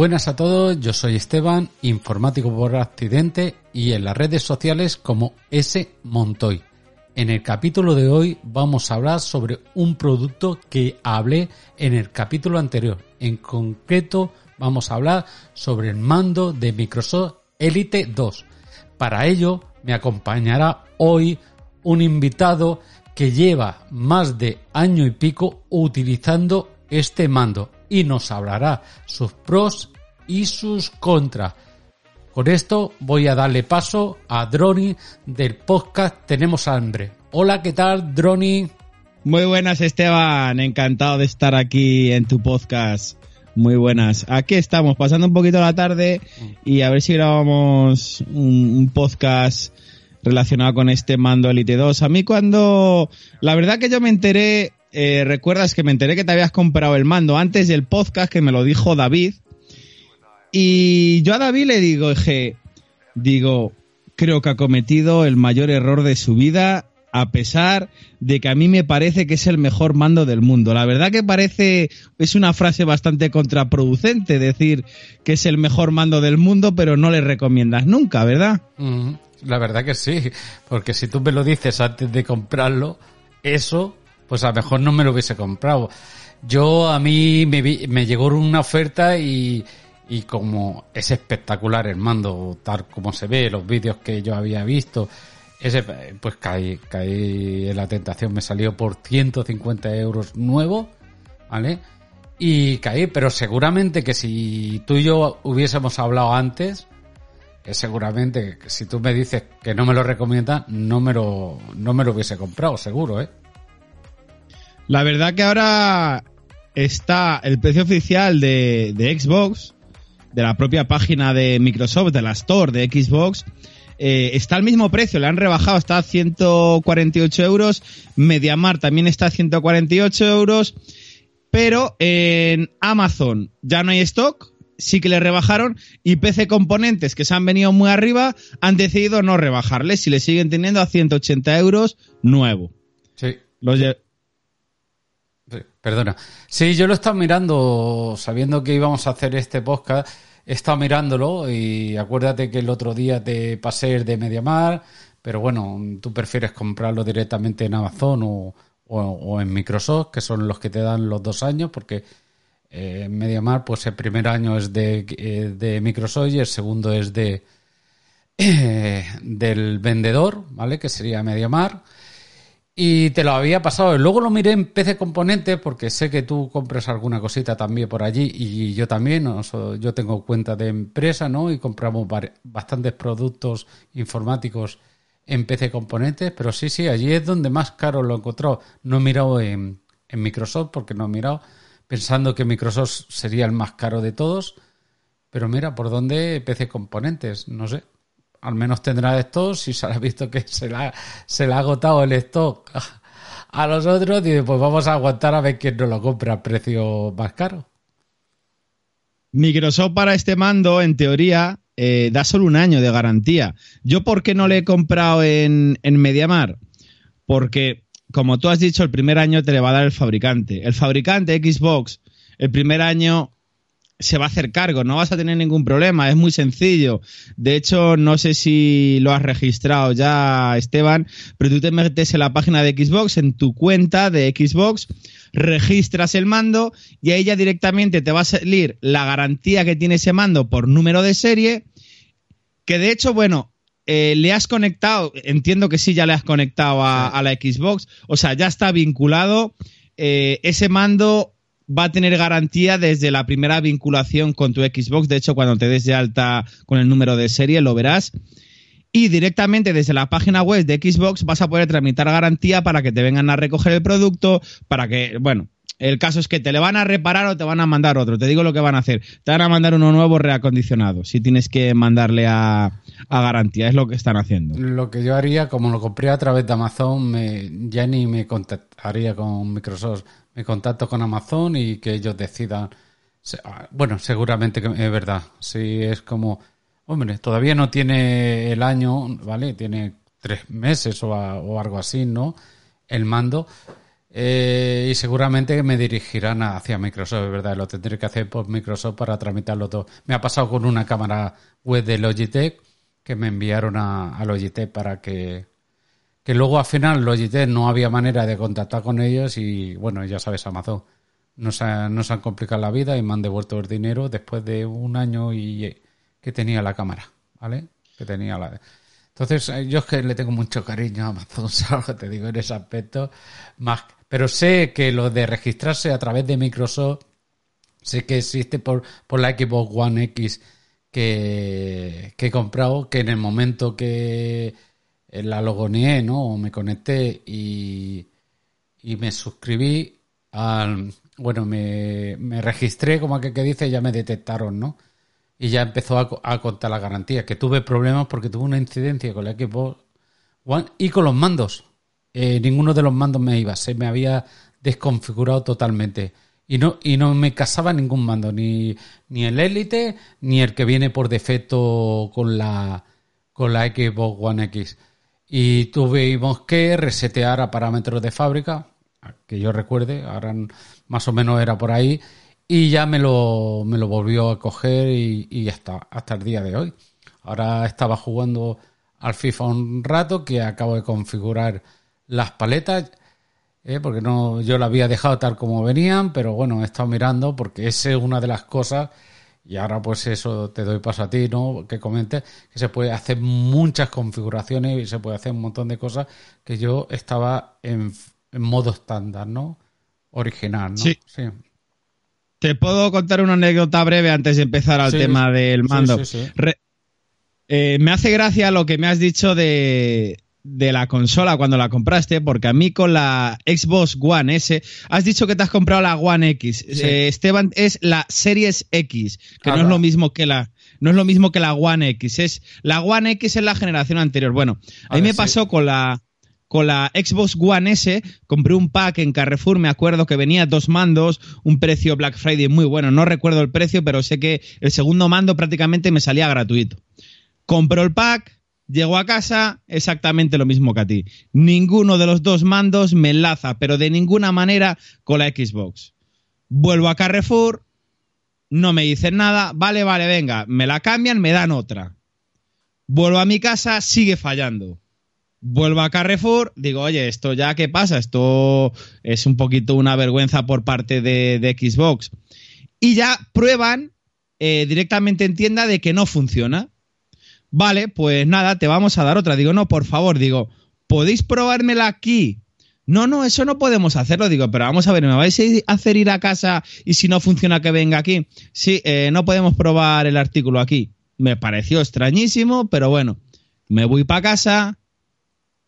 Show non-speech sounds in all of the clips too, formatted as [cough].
Buenas a todos, yo soy Esteban, informático por accidente y en las redes sociales como S Montoy. En el capítulo de hoy vamos a hablar sobre un producto que hablé en el capítulo anterior. En concreto vamos a hablar sobre el mando de Microsoft Elite 2. Para ello me acompañará hoy un invitado que lleva más de año y pico utilizando este mando y nos hablará sus pros y sus contras. Con esto voy a darle paso a Droni del podcast Tenemos Hambre. Hola, ¿qué tal, Droni? Muy buenas, Esteban. Encantado de estar aquí en tu podcast. Muy buenas. Aquí estamos, pasando un poquito la tarde y a ver si grabamos un, un podcast relacionado con este mando Elite 2. A mí cuando... La verdad que yo me enteré eh, recuerdas que me enteré que te habías comprado el mando antes del podcast que me lo dijo David. Y yo a David le digo, dije, digo, creo que ha cometido el mayor error de su vida, a pesar de que a mí me parece que es el mejor mando del mundo. La verdad que parece, es una frase bastante contraproducente decir que es el mejor mando del mundo, pero no le recomiendas nunca, ¿verdad? Mm, la verdad que sí, porque si tú me lo dices antes de comprarlo, eso pues a lo mejor no me lo hubiese comprado. Yo a mí me, me llegó una oferta y, y como es espectacular el mando, tal como se ve, los vídeos que yo había visto, ese, pues caí, caí en la tentación, me salió por 150 euros nuevo, ¿vale? Y caí, pero seguramente que si tú y yo hubiésemos hablado antes, que seguramente si tú me dices que no me lo recomiendas, no me lo, no me lo hubiese comprado, seguro, ¿eh? La verdad que ahora está el precio oficial de, Xbox, de la propia página de Microsoft, de la Store de Xbox, eh, está al mismo precio, le han rebajado, está a 148 euros, Mediamar también está a 148 euros, pero en Amazon ya no hay stock, sí que le rebajaron y PC Componentes, que se han venido muy arriba, han decidido no rebajarle, si le siguen teniendo a 180 euros nuevo. Sí. Los, Perdona. Sí, yo lo he estado mirando, sabiendo que íbamos a hacer este podcast, he estado mirándolo y acuérdate que el otro día te pasé el de Mediamar, pero bueno, tú prefieres comprarlo directamente en Amazon o, en Microsoft, que son los que te dan los dos años, porque eh, en Mediamar, pues el primer año es de, eh, de Microsoft y el segundo es de eh, [clears throat] del vendedor, ¿vale? Que sería Mediamar. Y te lo había pasado. Luego lo miré en PC Componentes porque sé que tú compras alguna cosita también por allí y yo también. yo tengo cuenta de empresa, ¿no? Y compramos bastantes productos informáticos en PC Componentes. Pero sí, sí, allí es donde más caro lo he encontrado. No he mirado en, en Microsoft porque no he mirado pensando que Microsoft sería el más caro de todos. Pero mira, ¿por dónde PC Componentes? No sé al menos tendrá esto si se ha visto que se le ha, agotado el stock a los otros y pues vamos a aguantar a ver quién nos lo compra a precio más caro. Microsoft para este mando, en teoría, eh, da solo un año de garantía. ¿Yo por qué no le he comprado en, en Mediamar? Porque, como tú has dicho, el primer año te le va a dar el fabricante. El fabricante Xbox, el primer año se va a hacer cargo, no vas a tener ningún problema, es muy sencillo. De hecho, no sé si lo has registrado ya, Esteban, pero tú te metes en la página de Xbox, en tu cuenta de Xbox, registras el mando y ahí ya directamente te va a salir la garantía que tiene ese mando por número de serie, que de hecho, bueno, eh, le has conectado, entiendo que sí, ya le has conectado a, la Xbox, o sea, ya está vinculado. Eh, ese mando va a tener garantía desde la primera vinculación con tu Xbox. De hecho, cuando te des de alta con el número de serie, lo verás. Y directamente desde la página web de Xbox vas a poder tramitar garantía para que te vengan a recoger el producto, para que, bueno, el caso es que te le van a reparar o te van a mandar otro. Te digo lo que van a hacer. Te van a mandar uno nuevo reacondicionado. Si tienes que mandarle a, garantía. Es lo que están haciendo. Lo que yo haría, como lo compré a través de Amazon, me, ya ni me contactaría con Microsoft me contacto con Amazon y que ellos decidan. Ah, bueno, seguramente que es verdad. Si es como, hombre, todavía no tiene el año, ¿vale? Tiene tres meses o, algo así, ¿no? El mando. eh, y seguramente me dirigirán hacia Microsoft, ¿verdad? Lo tendré que hacer por Microsoft para tramitarlo todo. Me ha pasado con una cámara web de Logitech que me enviaron a, Logitech para que, que luego al final Logitech no había manera de contactar con ellos y bueno, ya sabes, Amazon nos, nos han complicado la vida y me han devuelto el dinero después de un año y que tenía la cámara, ¿vale? Que tenía la... Entonces, eh, yo es que le tengo mucho cariño a Amazon, [laughs] ¿sabes? Te digo en ese aspecto. Más, pero sé que lo de registrarse a través de Microsoft, sé que existe por, por la Xbox One X que, he comprado, que en el momento que la logoneé, ¿no? O me conecté y, y me suscribí al... Bueno, me, me registré, como que, que dice, ya me detectaron, ¿no? y ya empezó a, contar la garantía. Que tuve problemas porque tuve una incidencia con el equipo One y con los mandos. Eh, ninguno de los mandos me iba, se me había desconfigurado totalmente. Y no, y no me casaba ningún mando, ni, ni el Elite, ni el que viene por defecto con la, con la Xbox One X. Y tuvimos que resetear a parámetros de fábrica, que yo recuerde, ahora más o menos era por ahí, y ya me lo, me lo volvió a coger y, hasta, hasta el día de hoy. Ahora estaba jugando al FIFA un rato que acabo de configurar las paletas, ¿eh? porque no, yo la había dejado tal como venían, pero bueno, he estado mirando porque esa es una de las cosas, y ahora pues eso te doy paso a ti, ¿no? Que comentes, que se puede hacer muchas configuraciones y se puede hacer un montón de cosas que yo estaba en, modo estándar, ¿no? Original, ¿no? sí. Te puedo contar una anécdota breve antes de empezar al tema del mando. Eh, me hace gracia lo que me has dicho de, la consola cuando la compraste, porque a mí con la Xbox One S, has dicho que te has comprado la One X. Eh, Esteban, es la Series X, que no es lo mismo que la no es lo mismo que la One X. Es la One X es la generación anterior. Bueno, a mí me pasó con la con la Xbox One S compré un pack en Carrefour, me acuerdo que venía dos mandos, un precio Black Friday muy bueno, no recuerdo el precio, pero sé que el segundo mando prácticamente me salía gratuito. Compro el pack, llego a casa, exactamente lo mismo que a ti. Ninguno de los dos mandos me enlaza, pero de ninguna manera con la Xbox. Vuelvo a Carrefour, no me dicen nada, vale, vale, venga, me la cambian, me dan otra. Vuelvo a mi casa, sigue fallando vuelvo a Carrefour, digo, oye, esto ya qué pasa, esto es un poquito una vergüenza por parte de, Xbox. Y ya prueban eh, directamente en tienda de que no funciona. Vale, pues nada, te vamos a dar otra. Digo, no, por favor, digo, ¿podéis probármela aquí? No, no, eso no podemos hacerlo. Digo, pero vamos a ver, ¿me vais a hacer ir a casa y si no funciona que venga aquí? Sí, eh, no podemos probar el artículo aquí. Me pareció extrañísimo, pero bueno, me voy para casa,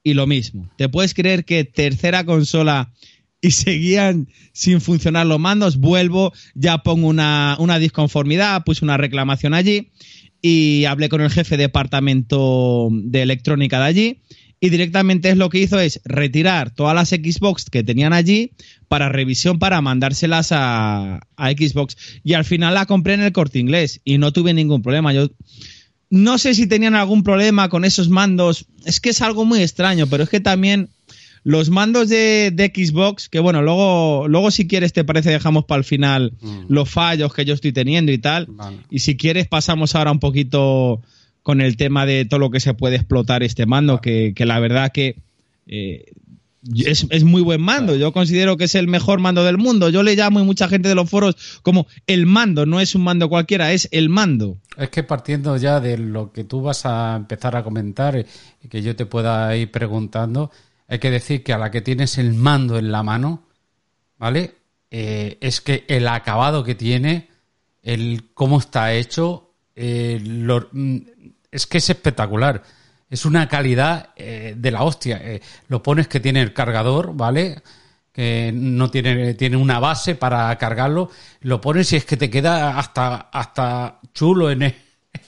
y lo mismo. ¿Te puedes creer que tercera consola y seguían sin funcionar los mandos? Vuelvo, ya pongo una, una disconformidad, puse una reclamación allí y hablé con el jefe de departamento de electrónica de allí y directamente es lo que hizo es retirar todas las Xbox que tenían allí para revisión para mandárselas a, a Xbox y al final la compré en el corte inglés y no tuve ningún problema. Yo no sé si tenían algún problema con esos mandos. Es que es algo muy extraño, pero es que también los mandos de, Xbox, que bueno, luego, luego si quieres te parece dejamos para el final mm. los fallos que yo estoy teniendo y tal. Y si quieres pasamos ahora un poquito con el tema de todo lo que se puede explotar este mando, que, la verdad que eh, es, muy buen mando. Yo considero que es el mejor mando del mundo. Yo le llamo y mucha gente de los foros como el mando. No es un mando cualquiera, es el mando. Es que partiendo ya de lo que tú vas a empezar a comentar y que yo te pueda ir preguntando, hay que decir que a la que tienes el mando en la mano, ¿vale? Eh, es que el acabado que tiene, el cómo está hecho, eh, mm, es que es espectacular es una calidad eh, de la hostia. Lo pones que tiene el cargador, ¿vale? Que no tiene, tiene una base para cargarlo. Lo pones y es que te queda hasta, hasta chulo en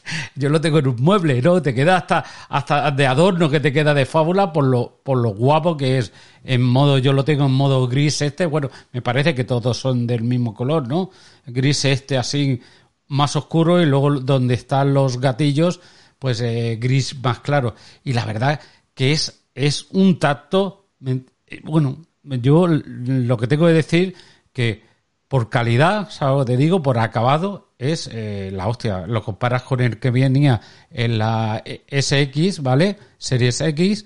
[laughs] Yo lo tengo en un mueble, ¿no? Te queda hasta, hasta de adorno que te queda de fábula por lo, por lo guapo que es. En modo, yo lo tengo en modo gris este. Bueno, me parece que todos son del mismo color, ¿no? Gris este así más oscuro y luego donde están los gatillos pues eh, gris más claro. Y la verdad que es, es un tacto, eh, bueno, yo lo que tengo que decir que por calidad, ¿sabes? Te digo, por acabado, es eh, la hostia. Lo comparas con el que venía en la SX, ¿vale? Series X.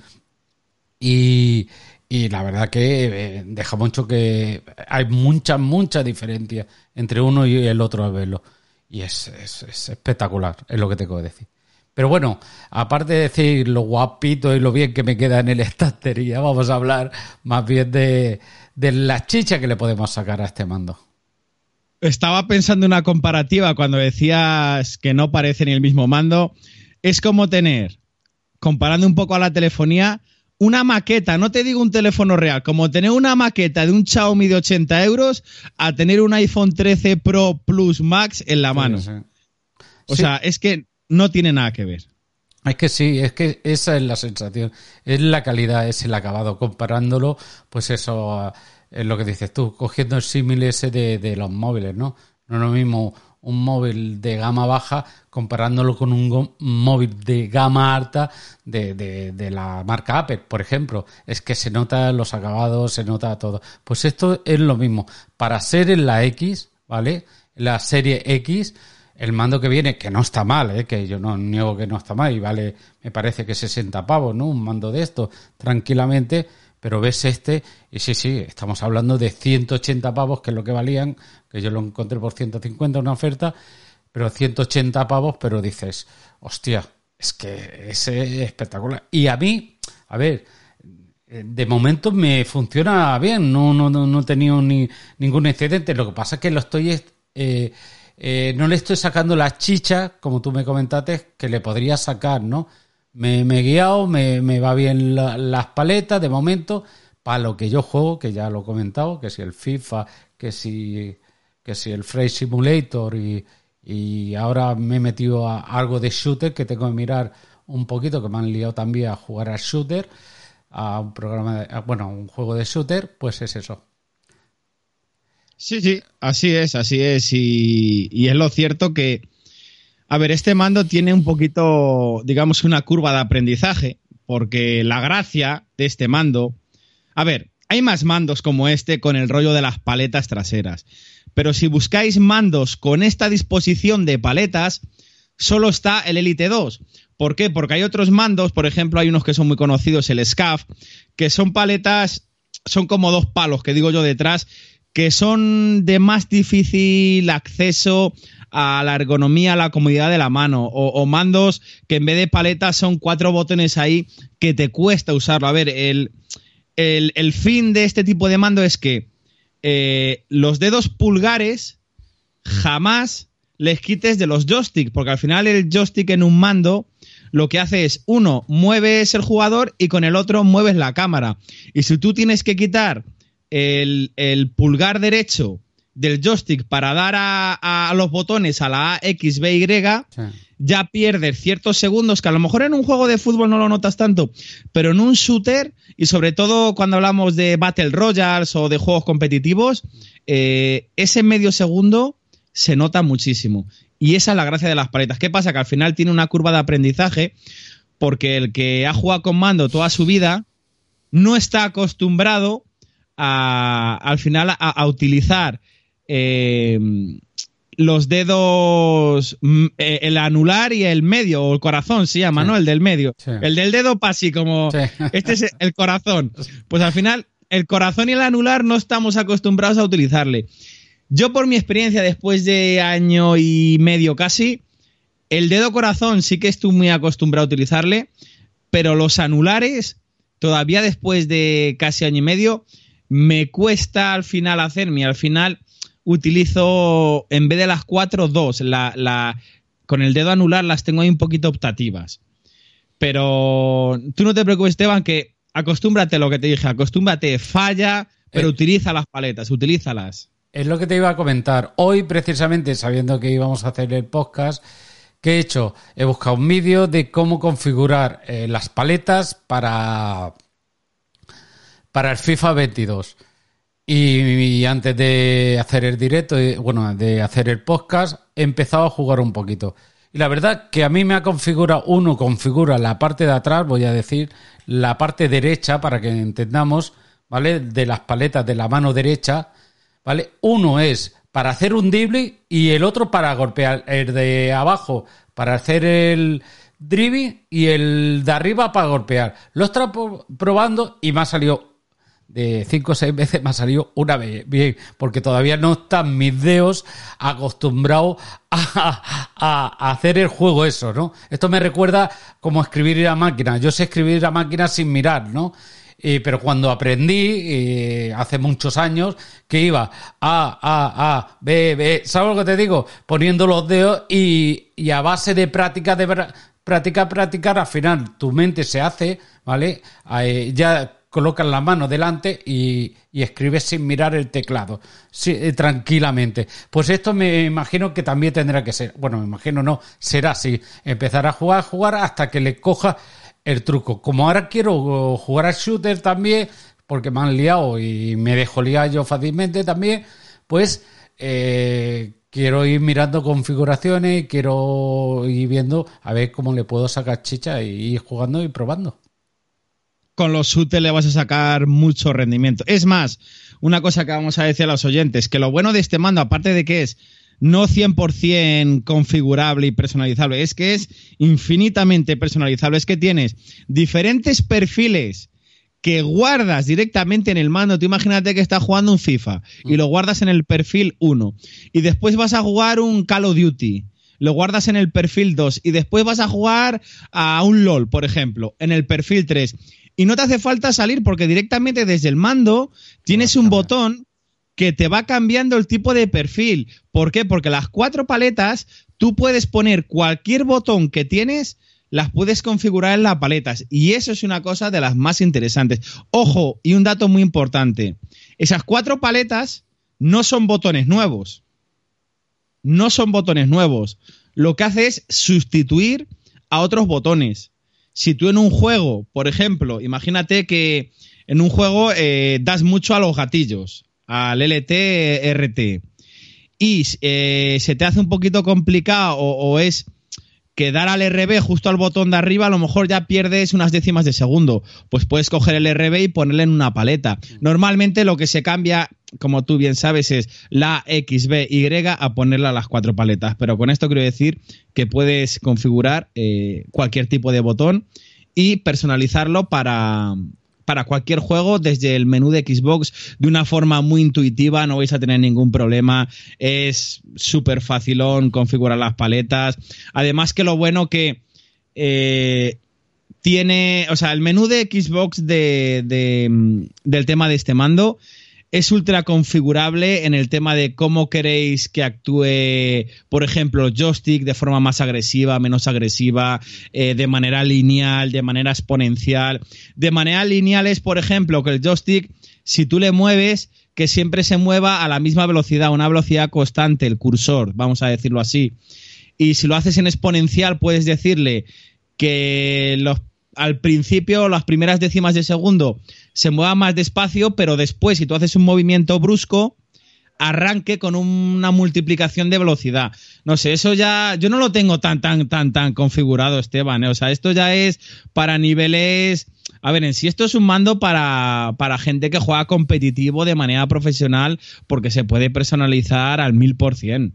Y, y la verdad que eh, deja mucho que hay mucha, mucha diferencia entre uno y el otro al verlo. Y es, es, espectacular, es lo que tengo que decir. Pero bueno, aparte de decir lo guapito y lo bien que me queda en el estantería, vamos a hablar más bien de, de la chicha que le podemos sacar a este mando. Estaba pensando en una comparativa cuando decías que no parece ni el mismo mando. Es como tener, comparando un poco a la telefonía, una maqueta, no te digo un teléfono real, como tener una maqueta de un Xiaomi de 80 euros a tener un iPhone 13 Pro Plus Max en la mano. O sea, es que no tiene nada que ver. Es que sí, es que esa es la sensación, es la calidad, es el acabado, comparándolo, pues eso es lo que dices tú, cogiendo el símil ese de, de los móviles, ¿no? No es lo mismo un móvil de gama baja comparándolo con un móvil de gama alta de, de, la marca Apple, por ejemplo. Es que se nota los acabados, se nota todo. Pues esto es lo mismo. Para ser en la X, ¿vale? La serie X, el mando que viene, que no está mal, ¿eh? que yo no niego que no está mal, y vale, me parece que 60 pavos, ¿no? Un mando de esto, tranquilamente pero ves este y sí, sí, estamos hablando de 180 pavos, que es lo que valían, que yo lo encontré por 150 una oferta, pero 180 pavos, pero dices, hostia, es que es espectacular. Y a mí, a ver, de momento me funciona bien, no, no, no, he tenido ni, ningún incidente, lo que pasa es que lo estoy... Eh, eh, no le estoy sacando la chicha, como tú me comentaste, que le podría sacar, ¿no? Me, he guiado, me, va bien las paletas de momento, para lo que yo juego, que ya lo he comentado, que si el FIFA, que si, que si el Frame Simulator y, y ahora me he metido a algo de shooter que tengo que mirar un poquito, que me han liado también a jugar al shooter, a un programa, de, bueno, a un juego de shooter, pues es eso. Sí, sí, así es, así es. Y, y es lo cierto que a ver, este mando tiene un poquito, digamos, una curva de aprendizaje, porque la gracia de este mando. A ver, hay más mandos como este con el rollo de las paletas traseras. Pero si buscáis mandos con esta disposición de paletas, solo está el Elite 2. ¿Por qué? Porque hay otros mandos, por ejemplo, hay unos que son muy conocidos, el SCAF, que son paletas, son como dos palos que digo yo detrás, que son de más difícil acceso a la ergonomía, a la comodidad de la mano, o, mandos que en vez de paletas son cuatro botones ahí que te cuesta usarlo. A ver, el, el, fin de este tipo de mando es que eh, los dedos pulgares jamás les quites de los joysticks, porque al final el joystick en un mando lo que hace es, uno, mueves el jugador y con el otro mueves la cámara. Y si tú tienes que quitar el, el pulgar derecho del joystick para dar a, los botones a la A, X, B, Y, ya pierdes ciertos segundos que a lo mejor en un juego de fútbol no lo notas tanto, pero en un shooter y sobre todo cuando hablamos de Battle Royals o de juegos competitivos, eh, ese medio segundo se nota muchísimo. Y esa es la gracia de las paletas. ¿Qué pasa? Que al final tiene una curva de aprendizaje porque el que ha jugado con mando toda su vida no está acostumbrado a, al final a utilizar eh, los dedos, mm, eh, el anular y el medio, o el corazón se llama, ¿no? El del medio. El del dedo así como, este es el corazón. [laughs] Pues al final, el corazón y el anular no estamos acostumbrados a utilizarle. Yo por mi experiencia, después de año y medio casi, el dedo corazón sí que estoy muy acostumbrado a utilizarle, pero los anulares, todavía después de casi año y medio, me cuesta al final hacerme. Al final utilizo, en vez de las cuatro, dos. La, la, con el dedo anular las tengo ahí un poquito optativas. Pero tú no te preocupes, Esteban, que acostúmbrate a lo que te dije, acostúmbrate, falla, pero eh, utiliza las paletas, utilízalas. Es lo que te iba a comentar. Hoy, precisamente, sabiendo que íbamos a hacer el podcast, ¿qué he hecho? He buscado un vídeo de cómo configurar eh, las paletas para, para el FIFA 22. Y, antes de hacer el directo, eh, bueno, de hacer el podcast, he empezado a jugar un poquito. Y la verdad que a mí me ha configurado, uno configura la parte de atrás, voy a decir, la parte derecha, para que entendamos, ¿vale? De las paletas de la mano derecha, ¿vale? Uno es para hacer un dribble y el otro para golpear. El de abajo para hacer el dribble y el de arriba para golpear. Lo estaba probando y me ha salido de 5 o 6 veces me ha salido una vez bien, porque todavía no están mis dedos acostumbrados a, hacer el juego eso, ¿no? Esto me recuerda como escribir a máquina. Yo sé escribir a máquina sin mirar, ¿no? Eh, pero cuando aprendí, eh, hace muchos años, que iba A, A, A, B, B, ¿sabes lo que te digo? Poniendo los dedos y, y a base de práctica, de práctica, practicar, al final tu mente se hace, ¿vale? Eh, ya colocas la mano delante y, escribes sin mirar el teclado, eh, tranquilamente. Pues esto me imagino que también tendrá que ser, bueno, me imagino no, será así, empezar a jugar, a jugar hasta que le coja el truco. Como ahora quiero jugar al shooter también, porque me han liado y me dejo liar yo fácilmente también, pues eh, quiero ir mirando configuraciones y quiero ir viendo a ver cómo le puedo sacar chicha y ir jugando y probando con los UTE le vas a sacar mucho rendimiento. Es más, una cosa que vamos a decir a los oyentes, que lo bueno de este mando, aparte de que es no 100% configurable y personalizable, es que es infinitamente personalizable, es que tienes diferentes perfiles que guardas directamente en el mando. Tú imagínate que estás jugando un FIFA y lo guardas en el perfil 1 y después vas a jugar un Call of Duty lo guardas en el perfil 2 y después vas a jugar a un LOL, por ejemplo, en el perfil 3 y no te hace falta salir porque directamente desde el mando tienes un botón que te va cambiando el tipo de perfil. ¿Por qué? Porque las cuatro paletas tú puedes poner cualquier botón que tienes, las puedes configurar en las paletas. Y eso es una cosa de las más interesantes. Ojo, y un dato muy importante. Esas cuatro paletas no son botones nuevos. No son botones nuevos. Lo que hace es sustituir a otros botones si tú en un juego, por ejemplo, imagínate que en un juego eh, das mucho a los gatillos, al LT, RT, y eh, se te hace un poquito complicado o, es que dar al RB justo al botón de arriba, a lo mejor ya pierdes unas décimas de segundo. Pues puedes coger el RB y ponerle en una paleta. Normalmente lo que se cambia, como tú bien sabes, es la X, B, Y a ponerla a las cuatro paletas. Pero con esto quiero decir que puedes configurar eh, cualquier tipo de botón y personalizarlo para, para cualquier juego desde el menú de Xbox de una forma muy intuitiva, no vais a tener ningún problema, es súper facilón configurar las paletas, además que lo bueno que eh, tiene, o sea, el menú de Xbox de, del tema de este mando es ultra configurable en el tema de cómo queréis que actúe, por ejemplo, joystick de forma más agresiva, menos agresiva, eh, de manera lineal, de manera exponencial. De manera lineal es, por ejemplo, que el joystick, si tú le mueves, que siempre se mueva a la misma velocidad, una velocidad constante, el cursor, vamos a decirlo así. Y si lo haces en exponencial, puedes decirle que los al principio, las primeras décimas de segundo, se mueva más despacio, pero después, si tú haces un movimiento brusco, arranque con una multiplicación de velocidad. No sé, eso ya, yo no lo tengo tan, tan, tan, tan configurado, Esteban. ¿eh? O sea, esto ya es para niveles. A ver, en sí esto es un mando para, para gente que juega competitivo de manera profesional porque se puede personalizar al mil por cien.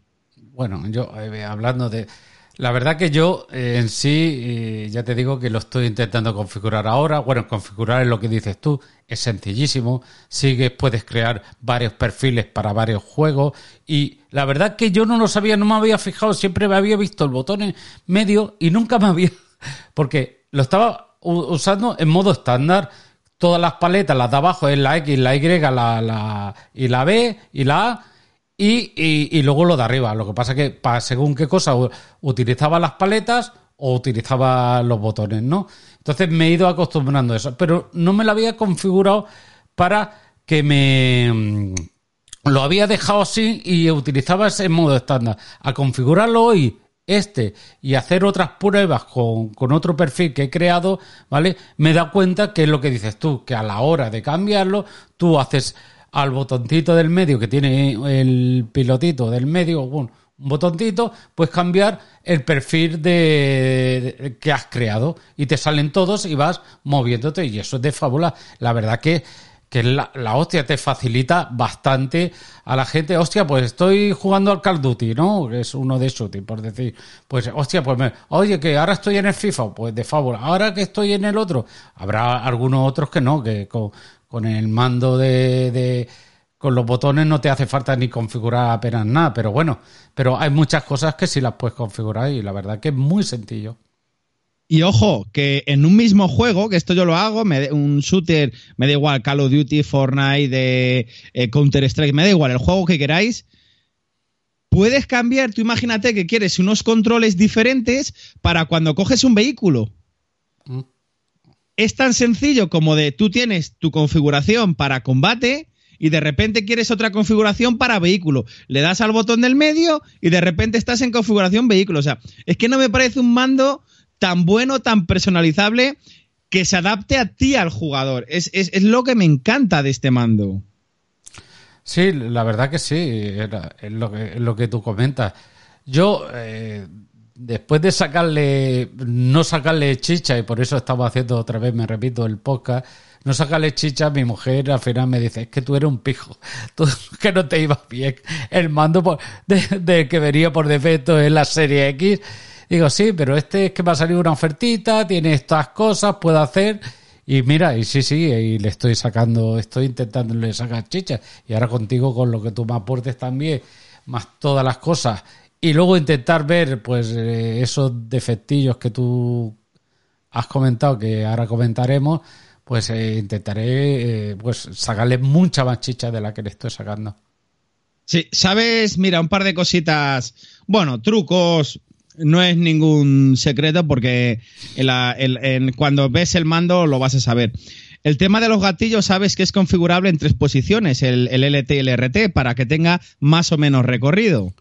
Bueno, yo eh, hablando de, la verdad que yo eh, en sí, eh, ya te digo que lo estoy intentando configurar ahora. Bueno, configurar es lo que dices tú, es sencillísimo. Sigues, puedes crear varios perfiles para varios juegos. Y la verdad que yo no lo sabía, no me había fijado, siempre me había visto el botón en medio y nunca me había. [laughs] Porque lo estaba usando en modo estándar. Todas las paletas, las de abajo es la X, la Y, la, la, y la B y la A y, luego lo de arriba. Lo que pasa que para según qué cosa utilizaba las paletas o utilizaba los botones, ¿no? Entonces me he ido acostumbrando a eso, pero no me lo había configurado para que me mm, lo había dejado así y utilizaba ese modo estándar. A configurarlo hoy este y hacer otras pruebas con, con, otro perfil que he creado, ¿vale? Me dado cuenta que es lo que dices tú, que a la hora de cambiarlo, tú haces al botoncito del medio que tiene el pilotito del medio, un botoncito, puedes cambiar el perfil de, que has creado y te salen todos y vas moviéndote y eso es de fábula. La verdad que, que la, hostia te facilita bastante a la gente. Hostia, pues estoy jugando al Call Duty, ¿no? Es uno de shooting, por decir. Pues, hostia, pues me, oye, que ahora estoy en el FIFA, pues de favor. Ahora que estoy en el otro, habrá algunos otros que no, que con, con el mando de, de con los botones no te hace falta ni configurar apenas nada, pero bueno, pero hay muchas cosas que sí las puedes configurar y la verdad que es muy sencillo. Y ojo, que en un mismo juego, que esto yo lo hago, me, un shooter, me da igual, Call of Duty, Fortnite, de, eh, Counter-Strike, me da igual, el juego que queráis, puedes cambiar, tú imagínate que quieres unos controles diferentes para cuando coges un vehículo. Es tan sencillo como de tú tienes tu configuración para combate y de repente quieres otra configuración para vehículo. Le das al botón del medio y de repente estás en configuración vehículo. O sea, es que no me parece un mando tan bueno, tan personalizable, que se adapte a ti al jugador. Es, lo que me encanta de este mando. Sí, la verdad que sí, es lo que, lo que tú comentas. Yo, eh, después de sacarle, no sacarle chicha, y por eso estaba haciendo otra vez, me repito, el podcast, no sacarle chicha, mi mujer al final me dice, es que tú eres un pijo, [laughs] que no te ibas bien. El mando de, de que venía por defecto en la serie X Digo, sí, pero este es que va a salir una ofertita, tiene estas cosas, puedo hacer. Y mira, y sí, sí, y le estoy sacando, estoy intentándole sacar chichas. Y ahora contigo, con lo que tú me aportes también, más todas las cosas. Y luego intentar ver, pues, eh, esos defectillos que tú has comentado, que ahora comentaremos, pues eh, intentaré, eh, pues, sacarle mucha más chicha de la que le estoy sacando. Sí, sabes, mira, un par de cositas, bueno, trucos, no es ningún secreto porque cuando ves el mando lo vas a saber. El tema de los gatillos sabes que es configurable en tres posiciones, el, LT y el RT, para que tenga más o menos recorrido.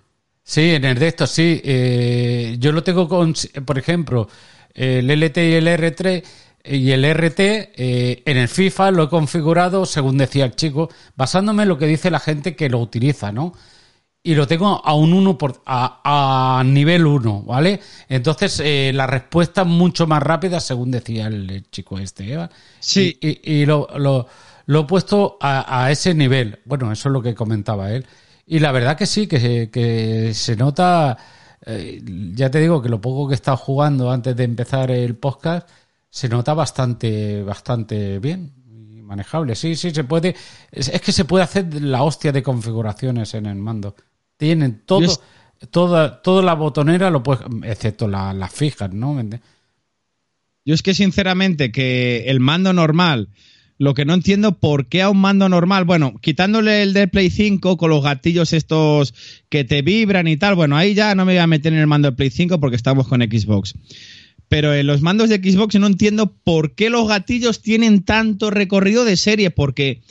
Sí, en el de estos sí. Eh, yo lo tengo con, por ejemplo, el LT y el R3 y el RT eh, en el FIFA lo he configurado, según decía el chico, basándome en lo que dice la gente que lo utiliza, ¿no? y lo tengo a un 1 por, a, nivel 1, ¿vale? Entonces eh, la respuesta es mucho más rápida, según decía el chico este, ¿eh? Sí. Y, lo, lo, lo, he puesto a, ese nivel. Bueno, eso es lo que comentaba él. Y la verdad que sí, que, que se nota, eh, ya te digo que lo poco que he estado jugando antes de empezar el podcast, se nota bastante, bastante bien manejable. Sí, sí, se puede. es, que se puede hacer la hostia de configuraciones en el mando. Tienen todo, toda, toda la botonera, lo puedes, excepto las fijas, ¿no? Yo es que sinceramente que el mando normal, lo que no entiendo por qué a un mando normal, bueno, quitándole el de Play 5 con los gatillos estos que te vibran y tal, bueno, ahí ya no me voy a meter en el mando de Play 5 porque estamos con Xbox. Pero en los mandos de Xbox no entiendo por qué los gatillos tienen tanto recorrido de serie, porque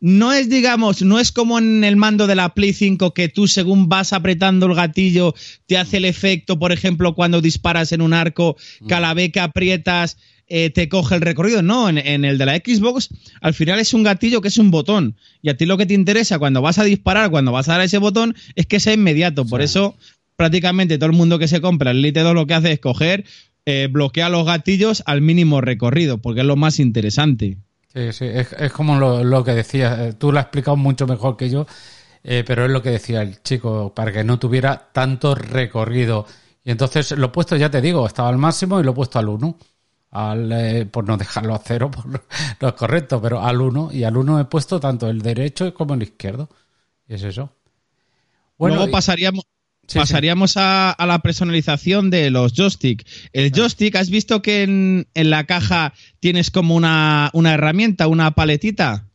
no es, digamos, no es como en el mando de la Play 5 que tú según vas apretando el gatillo te hace el efecto, por ejemplo, cuando disparas en un arco, que que aprietas eh, te coge el recorrido. No, en, el de la Xbox al final es un gatillo que es un botón. Y a ti lo que te interesa cuando vas a disparar, cuando vas a dar ese botón, es que sea inmediato. Por eso prácticamente todo el mundo que se compra el Elite 2 lo que hace es coger, eh, bloquear los gatillos al mínimo recorrido, porque es lo más interesante. Sí, sí, es, como lo, que decía, eh, tú lo has explicado mucho mejor que yo, eh, pero es lo que decía el chico, para que no tuviera tanto recorrido. Y entonces lo he puesto, ya te digo, estaba al máximo y lo he puesto al 1. Al, eh, por no dejarlo a cero, [laughs] por, no es correcto, pero al 1. Y al 1 he puesto tanto el derecho como el izquierdo. Y es eso. Bueno, Luego pasaríamos, Pasaríamos A, la personalización de los joystick. El joystick, ¿has visto que en, la caja tienes como una, herramienta, una paletita?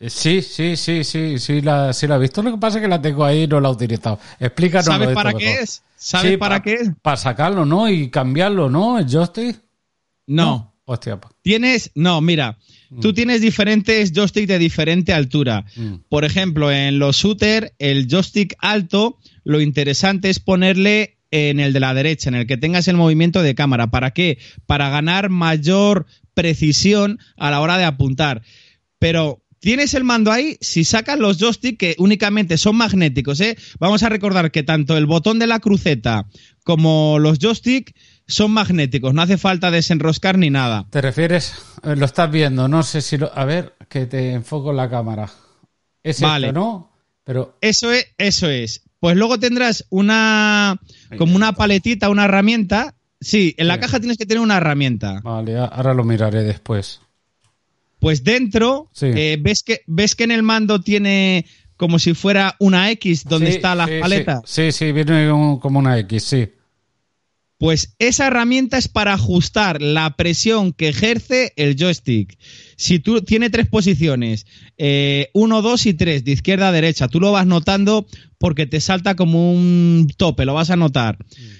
Eh, sí, sí, sí, sí, sí la, sí la he visto. Lo que pasa es que la tengo ahí y no la he utilizado. Explícanos. ¿Sabes para qué es? ¿Sabes para qué es? Para sacarlo, ¿no? Y cambiarlo, ¿no? El joystick. No. Hostia. Tienes, no, mira, mm. tú tienes diferentes joysticks de diferente altura. Mm. Por ejemplo, en los shooter, el joystick alto lo interesante es ponerle en el de la derecha, en el que tengas el movimiento de cámara. ¿Para qué? Para ganar mayor precisión a la hora de apuntar. Pero tienes el mando ahí, si sacas los joysticks que únicamente son magnéticos, ¿eh? vamos a recordar que tanto el botón de la cruceta como los joysticks son magnéticos, no hace falta desenroscar ni nada. ¿Te refieres? Eh, Lo estás viendo, no sé si lo... A ver, que te enfoco en la cámara. Es Vale. esto, ¿no? Pero... Eso es, eso es. Pues luego tendrás una como una paletita, una herramienta. Sí, en la Sí. caja tienes que tener una herramienta. Vale, ahora lo miraré después. Pues dentro Sí. eh, ves que ves que en el mando tiene como si fuera una X donde Sí, está la sí, sí. paleta. Sí, sí, viene como una X, sí. Pues esa herramienta es para ajustar la presión que ejerce el joystick. Si tú tiene tres posiciones, eh, uno, dos y tres, de izquierda a derecha, tú lo vas notando porque te salta como un tope, lo vas a notar.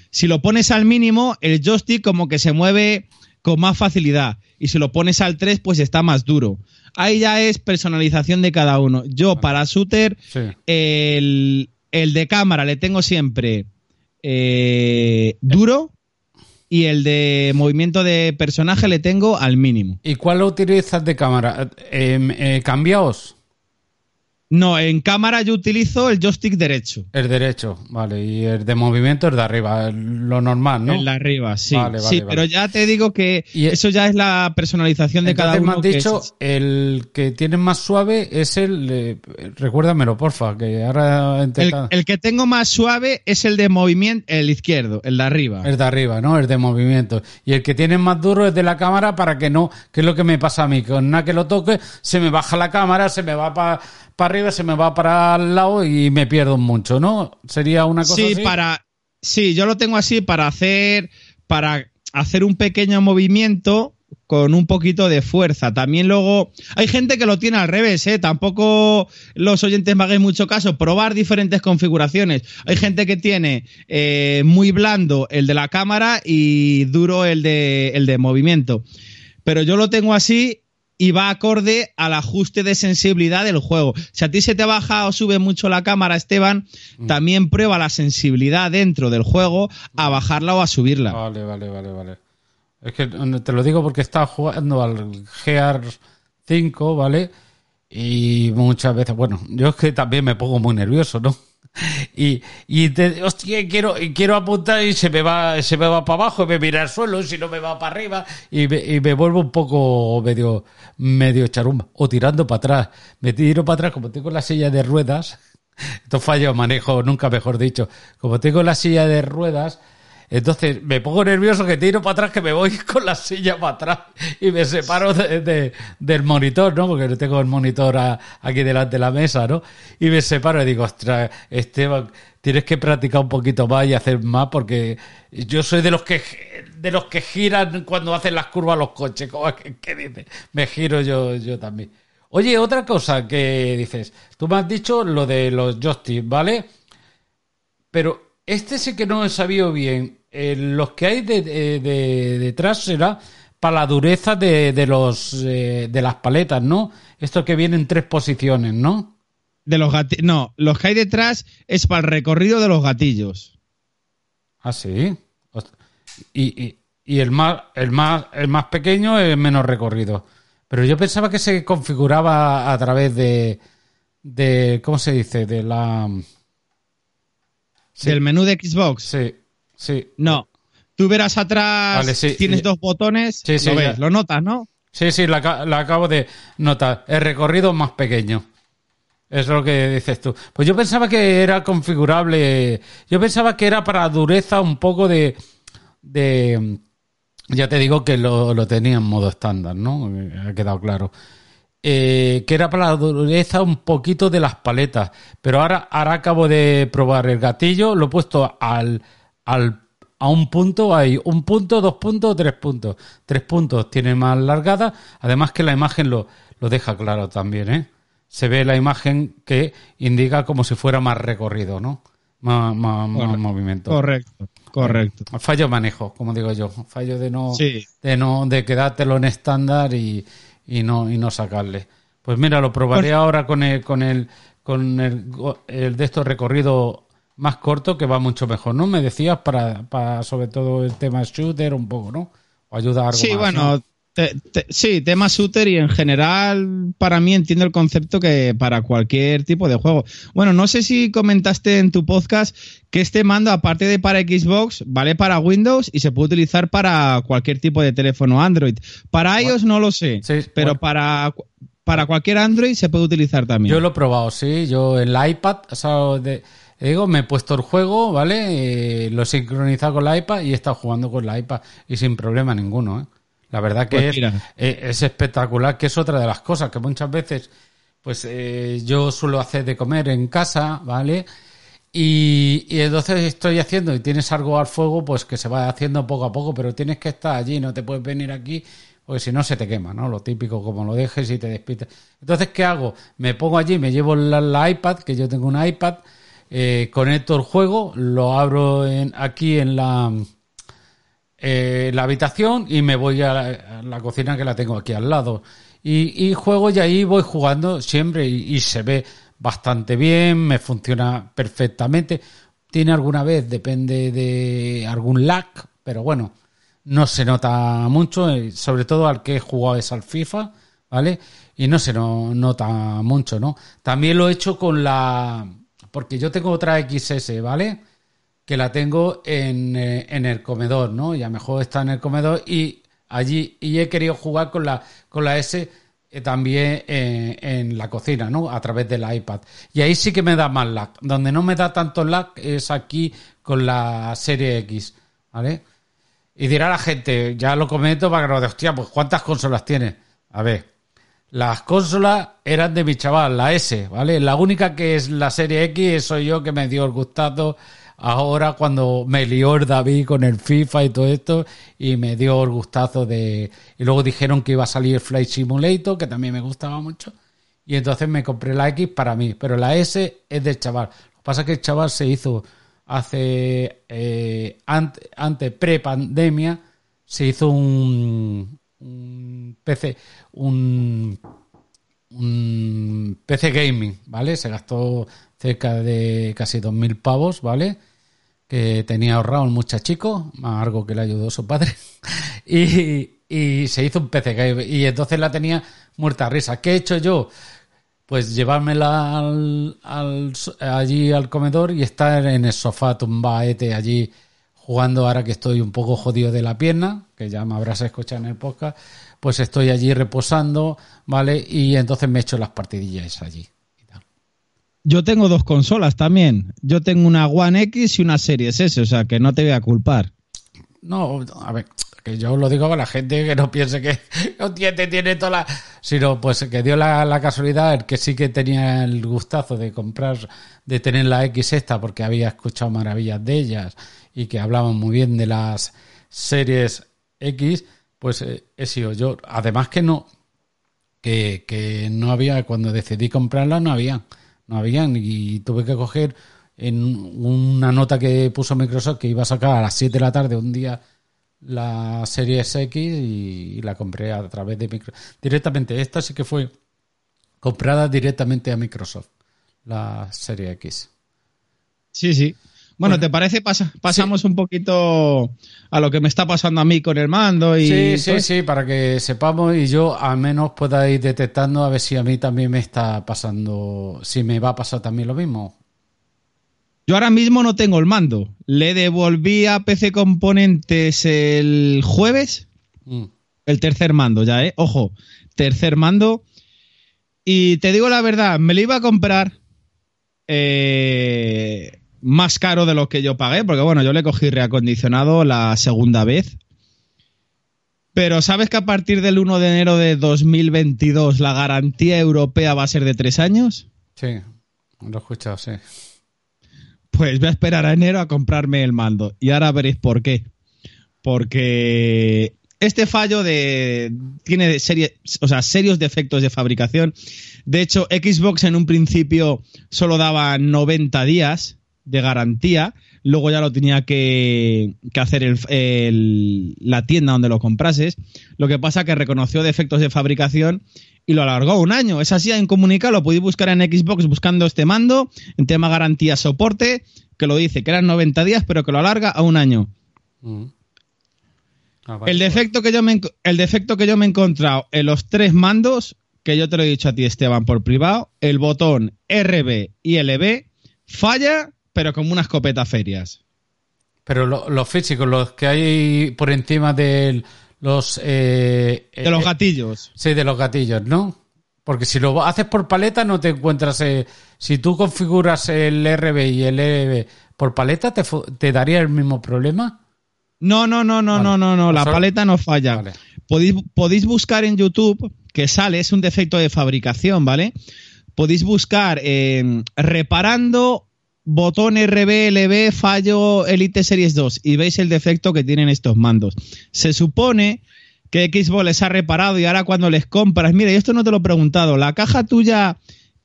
Si lo pones al mínimo, el joystick como que se mueve con más facilidad. Y si lo pones al 3, pues está más duro. Ahí ya es personalización de cada uno. Yo para shooter, Sí. el, el de cámara le tengo siempre eh, duro y el de movimiento de personaje le tengo al mínimo. ¿Y cuál utilizas de cámara? Eh, eh, ¿Cambiaos? No, en cámara yo utilizo el joystick derecho. El derecho, vale. Y el de movimiento es de arriba, lo normal, ¿no? El de arriba, sí. Vale, vale, sí, vale. pero ya te digo que Y- eso ya es la personalización de cada Entonces me uno. has dicho, es- el que tienes más suave es el... eh, recuérdamelo, porfa, que ahora el, el que tengo más suave es el de movimiento, el izquierdo, el de arriba. El de arriba, ¿no? El de movimiento. Y el que tienes más duro es de la cámara para que no, que es lo que me pasa a mí, con nada que lo toque, se me baja la cámara, se me va para arriba, se me va para el lado y me pierdo mucho, ¿no? Sería una cosa Sí, así? para. Sí, yo lo tengo así para hacer. Para hacer un pequeño movimiento con un poquito de fuerza. También luego. Hay gente que lo tiene al revés, ¿eh? Tampoco los oyentes me hagáis mucho caso. Probar diferentes configuraciones. Hay gente que tiene eh, muy blando el de la cámara y duro el de, el de movimiento. Pero yo lo tengo así y va acorde al ajuste de sensibilidad del juego. Si a ti se te baja o sube mucho la cámara, Esteban, también prueba la sensibilidad dentro del juego a bajarla o a subirla. Vale, vale, vale, vale. Es que mm, te lo digo porque estaba jugando al GR5, ¿vale? Y muchas veces, bueno, yo es que también me pongo muy nervioso, ¿no? Y, y te, hostia, quiero, quiero apuntar y se me va, se me va para abajo, y me mira al suelo, si no me va para arriba, y me, y me vuelvo un poco medio, medio charumba, o tirando para atrás. Me tiro para atrás, como tengo la silla de ruedas, [laughs] esto fallo manejo, nunca mejor dicho, como tengo la silla de ruedas, entonces me pongo nervioso que tiro para atrás, que me voy [laughs] con la silla para atrás y me separo de- de- del monitor, ¿no? Porque tengo el monitor aquí delante de la mesa, ¿no? Y me separo y digo, ostras, Esteban, tienes que practicar un poquito más y hacer más porque yo soy de los que de los que giran cuando hacen las curvas los coches. ¿Cómo es [laughs] que, que dice? Me giro yo, yo también. Oye, otra cosa que dices, tú me has dicho lo de los joysticks, ¿vale? Pero este sí que no he sabido bien. Eh, los que hay de, de- de- detrás será para la dureza de, de los eh, de las paletas, ¿no? Esto que viene en tres posiciones, ¿no? De los gati- No, los que hay detrás es para el recorrido de los gatillos. Ah, sí. Y, y, y el más el más el más pequeño es menos recorrido. Pero yo pensaba que se configuraba a través de de ¿cómo se dice? De la Sí. Del menú de Xbox. sí, sí. No. Tú verás atrás, Vale, sí. tienes dos botones, Sí, sí, lo ya. ves, lo notas, ¿no? Sí, sí, la acabo de notar. El recorrido más pequeño. Es lo que dices tú. Pues yo pensaba que era configurable. Yo pensaba que era para dureza un poco de. de ya te digo que lo, lo tenía en modo estándar, ¿no? Ha quedado claro. Eh, que era para la dureza un poquito de las paletas. Pero ahora, ahora acabo de probar el gatillo, lo he puesto al, al, a un punto, hay un punto, dos puntos, tres puntos. Tres puntos tiene más largada, además que la imagen lo, lo deja claro también, ¿eh? Se ve la imagen que indica como si fuera más recorrido, ¿no? Más, más- movimiento. Correcto, correcto. Fallo manejo, como digo yo. Fallo de no, Sí. de no, de quedártelo en estándar y, y no, y no sacarle. Pues mira, lo probaré Pues- ahora con el, con el, con el, el de estos recorrido más corto que va mucho mejor, ¿no? Me decías para, para sobre todo el tema shooter un poco, ¿no? O ayuda a algo Sí, más, bueno, ¿no? sí, tema shooter y en general para mí entiendo el concepto que para cualquier tipo de juego. Bueno, no sé si comentaste en tu podcast que este mando, aparte de para Xbox, vale para Windows y se puede utilizar para cualquier tipo de teléfono Android. Para iOS no lo sé, pero para, para cualquier Android se puede utilizar también. Yo lo he probado, sí. Yo el iPad, o sea, de, digo, me he puesto el juego, ¿vale? Eh, lo he sincronizado con la iPad y he estado jugando con la iPad y sin problema ninguno, ¿eh? La verdad que pues eh, es, espectacular, que es otra de las cosas que muchas veces, pues eh, yo suelo hacer de comer en casa, ¿vale? Y, y, entonces estoy haciendo y tienes algo al fuego, pues que se va haciendo poco a poco, pero tienes que estar allí, no te puedes venir aquí, porque si no se te quema, ¿no? Lo típico, como lo dejes y te despites. Entonces, ¿qué hago? Me pongo allí, me llevo la, iPad, que yo tengo un iPad, eh, conecto el juego, lo abro aquí en la eh, la habitación y me voy a la, cocina que la tengo aquí al lado. Y, juego y ahí voy jugando siempre y, se ve bastante bien, me funciona perfectamente. Tiene alguna vez, depende de algún lag, pero bueno, no se nota mucho, eh, sobre todo al que he jugado es al FIFA, ¿vale? Y no se nota mucho, ¿no? También lo he hecho con la... porque yo tengo otra XS, ¿vale? que la tengo en, eh, en, el comedor, ¿no? Y a lo mejor está en el comedor y allí, y he querido jugar con la, con la S eh, también eh, en la cocina, ¿no? A través del iPad. Y ahí sí que me da más lag. Donde no me da tanto lag es aquí con la serie X, ¿vale? Y dirá la gente, ya lo comento para que nos de hostia, pues ¿cuántas consolas tiene? A ver, las consolas eran de mi chaval, la S, ¿vale? La única que es la serie X soy yo que me dio el gustazo ahora cuando me lió el David con el FIFA y todo esto y me dio el gustazo de... Y luego dijeron que iba a salir Flight Simulator, que también me gustaba mucho. Y entonces me compré la X para mí, pero la S es del chaval. Lo que pasa es que el chaval se hizo hace... Eh, antes, pre-pandemia, se hizo un, un PC, un, un PC gaming, ¿vale? Se gastó cerca de casi 2.000 pavos, ¿vale? que tenía ahorrado el muchachico, más algo que le ayudó su padre, [laughs] y, y se hizo un PC y entonces la tenía muerta a risa. ¿Qué he hecho yo? Pues llevármela al, allí al comedor y estar en el sofá tumbaete allí jugando ahora que estoy un poco jodido de la pierna, que ya me habrás escuchado en el podcast, pues estoy allí reposando, ¿vale? Y entonces me echo las partidillas allí. Yo tengo dos consolas también. Yo tengo una One X y una Series S, o sea que no te voy a culpar. No, a ver, que yo lo digo a la gente que no piense que [laughs] no tiene, tiene toda la. Sino pues que dio la, casualidad, el que sí que tenía el gustazo de comprar, de tener la X esta, porque había escuchado maravillas de ellas y que hablaban muy bien de las series X, pues eh, he sido yo. Además que no, que, que no había, cuando decidí comprarla, no había no habían y tuve que coger en una nota que puso Microsoft que iba a sacar a las 7 de la tarde un día la serie X y, la compré a través de Microsoft. Directamente, esta sí que fue comprada directamente a Microsoft, la serie X. Sí, sí. Bueno, ¿te parece? pasamos un poquito a lo que me está pasando a mí con el mando y. Sí, sí, sí, para que sepamos y yo al menos pueda ir detectando a ver si a mí también me está pasando, si me va a pasar también lo mismo. Yo ahora mismo no tengo el mando. Le devolví a PC Componentes el jueves. Mm. El tercer mando ya, ¿eh? Ojo, tercer mando. Y te digo la verdad, me lo iba a comprar. Eh, más caro de lo que yo pagué, porque bueno, yo le cogí reacondicionado la segunda vez. Pero ¿sabes que a partir del 1 de enero de 2022 la garantía europea va a ser de tres años? Sí, lo he escuchado, sí. Pues voy a esperar a enero a comprarme el mando. Y ahora veréis por qué. Porque este fallo de tiene serie, o sea, serios defectos de fabricación. De hecho, Xbox en un principio solo daba 90 días de garantía, luego ya lo tenía que, hacer el, la tienda donde lo comprases. Lo que pasa que reconoció defectos de fabricación y lo alargó un año. Es así en comunicado, lo podéis buscar en Xbox buscando este mando, en tema garantía soporte, que lo dice que eran 90 días, pero que lo alarga a un año. Mm. Ah, vale. El defecto, que yo me, el defecto que yo me he encontrado en los tres mandos, que yo te lo he dicho a ti, Esteban, por privado, el botón RB y LB falla, pero como una escopeta ferias. Pero lo- los físicos, los que hay por encima de los... eh, De los eh, gatillos. Sí, de los gatillos, ¿no? Porque si lo haces por paleta no te encuentras... eh, si tú configuras el RB y el LB por paleta, ¿te, daría el mismo problema? No, no, no, no, Vale. no, no, no, la paleta no falla. Vale. Podéis, podéis buscar en YouTube, que sale, es un defecto de fabricación, ¿vale? Podéis buscar eh, reparando botón RB, LB, fallo Elite Series 2 y veis el defecto que tienen estos mandos. Se supone que Xbox les ha reparado y ahora cuando les compras, mira, y esto no te lo he preguntado, la caja tuya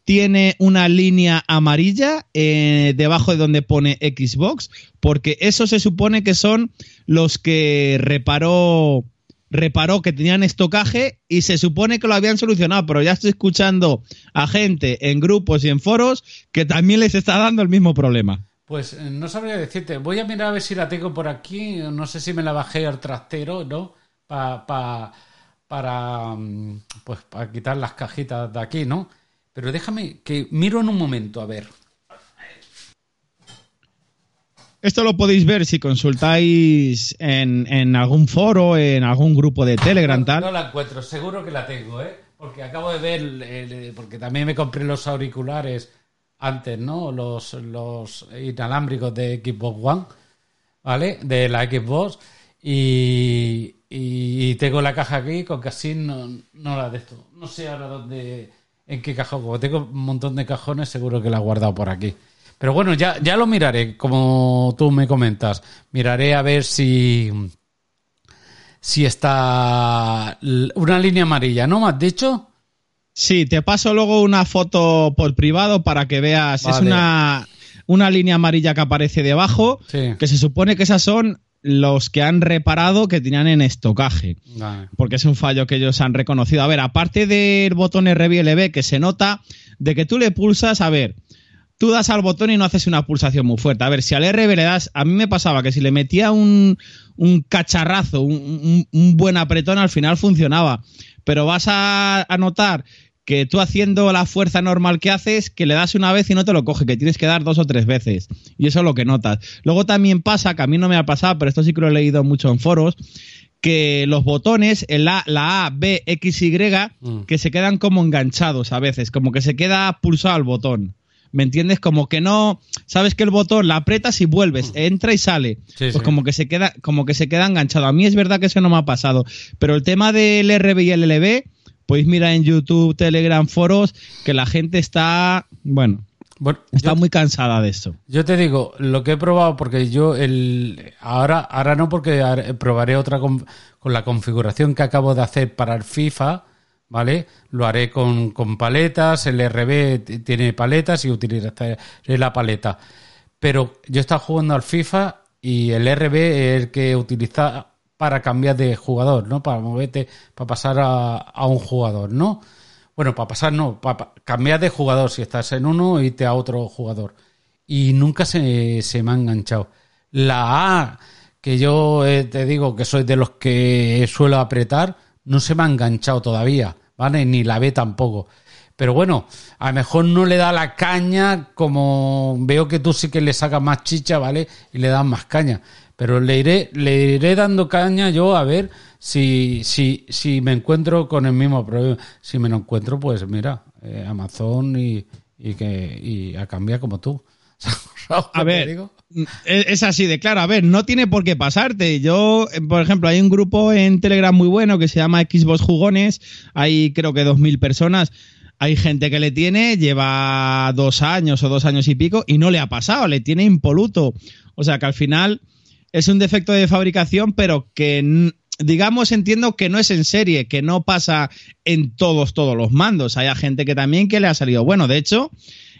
tiene una línea amarilla eh, debajo de donde pone Xbox, porque eso se supone que son los que reparó reparó que tenían estocaje y se supone que lo habían solucionado, pero ya estoy escuchando a gente en grupos y en foros que también les está dando el mismo problema. Pues eh, no sabría decirte. Voy a mirar a ver si la tengo por aquí. No sé si me la bajé al trastero, ¿no? Pa- pa- para mm, pues para quitar las cajitas de aquí, ¿no? Pero déjame que miro en un momento, a ver. Esto lo podéis ver si consultáis en, en algún foro, en algún grupo de Telegram, No, tal. no la encuentro, seguro que la tengo, ¿eh? Porque acabo de ver, el- el- porque también me compré los auriculares antes, ¿no? Los, los inalámbricos de Xbox One, ¿vale? De la Xbox. Y, y tengo la caja aquí, con casi no, no la de esto. No sé ahora dónde, en qué cajón. Como tengo un montón de cajones, seguro que la he guardado por aquí. Pero bueno, ya, ya lo miraré, como tú me comentas. Miraré a ver si si está una línea amarilla, ¿no? ¿Me has dicho? Sí, te paso luego una foto por privado para que veas. Es una, una línea amarilla que aparece debajo, Sí. que se supone que esas son los que han reparado que tenían en estocaje. Vale. porque es un fallo que ellos han reconocido. A ver, aparte del botón RB y LB, que se nota de que tú le pulsas, a ver, tú das al botón y no haces una pulsación muy fuerte. A ver, si al RB le das, a mí me pasaba que si le metía un, un cacharrazo, un, un- un buen apretón, al final funcionaba. Pero vas a, a notar que tú haciendo la fuerza normal que haces, que le das una vez y no te lo coge, que tienes que dar dos o tres veces. Y eso es lo que notas. Luego también pasa, que a mí no me ha pasado, pero esto sí que lo he leído mucho en foros, que los botones, el A, la A, B, X, Y, Mm. que se quedan como enganchados a veces, como que se queda pulsado el botón. ¿Me entiendes? Como que no, sabes que el botón la aprietas y vuelves, entra y sale. Mm. Sí, pues sí. como que se queda, como que se queda enganchado. A mí es verdad que eso no me ha pasado. Pero el tema del RB y el LB, pues mira en YouTube, Telegram, foros, que la gente está, bueno, Bueno, está yo, muy cansada de esto. yo te digo, lo que he probado, porque yo el ahora, ahora no, porque probaré otra con, con la configuración que acabo de hacer para el FIFA, ¿vale? Lo haré con, con paletas, el RB tiene paletas y utilizaré la paleta. Pero yo he estado jugando al FIFA y el RB es el que utiliza para cambiar de jugador, ¿no? Para moverte, para pasar a, a un jugador, ¿no? Bueno, para pasar no, para cambiar de jugador. Si estás en uno, irte a otro jugador. Y nunca se, se me ha enganchado. La A, que yo eh, te digo que soy de los que suelo apretar, no se me ha enganchado todavía, ¿vale? Ni la B tampoco. Pero bueno, a lo mejor no le da la caña como veo que tú sí que le sacas más chicha, ¿vale? Y le das más caña. Pero le iré, le iré dando caña yo a ver si, si, si me encuentro con el mismo problema. Si me lo encuentro, pues mira, eh, Amazon y, y que y a cambiar como tú. [laughs] ¿Sabes A ver, digo? Es, así de claro. A ver, no tiene por qué pasarte. Yo, eh, por ejemplo, hay un grupo en Telegram muy bueno que se llama Xbox Jugones. Hay creo que 2.000 personas. Hay gente que le tiene, lleva dos años o dos años y pico y no le ha pasado, le tiene impoluto. O sea que al final es un defecto de fabricación, pero que digamos entiendo que no es en serie, que no pasa en todos, todos los mandos. Hay gente que también que le ha salido bueno. De hecho,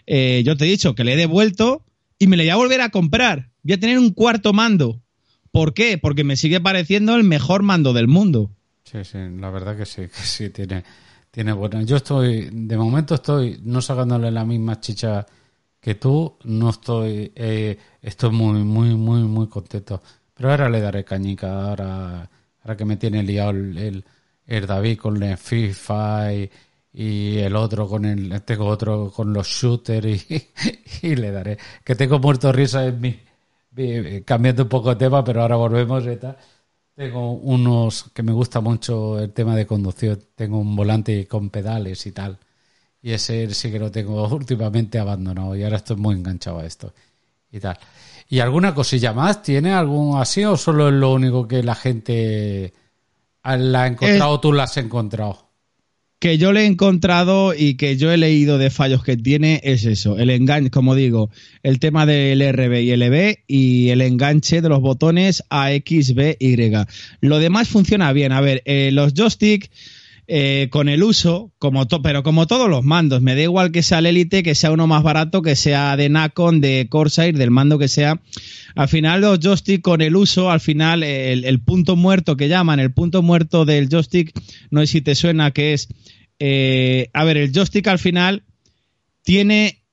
eh, yo te he dicho que le he devuelto y me le voy a volver a comprar. Voy a tener un cuarto mando. ¿Por qué? Porque me sigue pareciendo el mejor mando del mundo. Sí, sí, la verdad que sí, que sí, tiene, tiene buena. Yo estoy, de momento estoy no sacándole la misma chicha que tú, no estoy, eh, estoy muy, muy, muy, muy contento. Pero ahora le daré cañica, ahora ahora que me tiene liado el, el, David con el FIFA y, y, el otro con el, tengo otro con los shooters y, [laughs] y le daré, que tengo muerto risa en mi, cambiando un poco de tema, pero ahora volvemos y tal. Tengo unos que me gusta mucho el tema de conducción. Tengo un volante con pedales y tal. Y ese sí que lo tengo últimamente abandonado y ahora estoy muy enganchado a esto y tal. ¿Y alguna cosilla más? ¿Tiene algún así o solo es lo único que la gente la ha encontrado o tú la has encontrado? Que yo le he encontrado y que yo he leído de fallos que tiene es eso, el enganche, como digo, el tema del RB y LB y el enganche de los botones A, X, B, Y. Lo demás funciona bien. A ver, eh, los joystick eh, con el uso, como pero como todos los mandos, me da igual que sea el Elite, que sea uno más barato, que sea de Nacon, de Corsair, del mando que sea. Al final los joystick con el uso, al final el, punto muerto que llaman, el punto muerto del joystick, no sé si te suena, que es, eh, a ver, el joystick al final tiene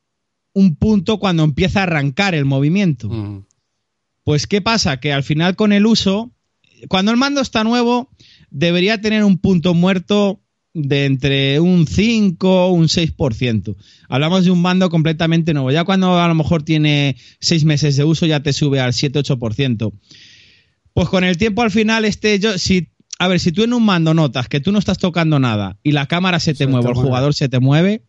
un punto cuando empieza a arrancar el movimiento. Pues ¿qué pasa? Que al final con el uso, cuando el mando está nuevo, debería tener un punto muerto de entre un 5 o un 6%. Hablamos de un mando completamente nuevo. Ya cuando a lo mejor tiene 6 meses de uso ya te sube al 7-8%. Pues con el tiempo al final este yo si a ver, si tú en un mando notas que tú no estás tocando nada y la cámara se te mueve, el jugador se te mueve,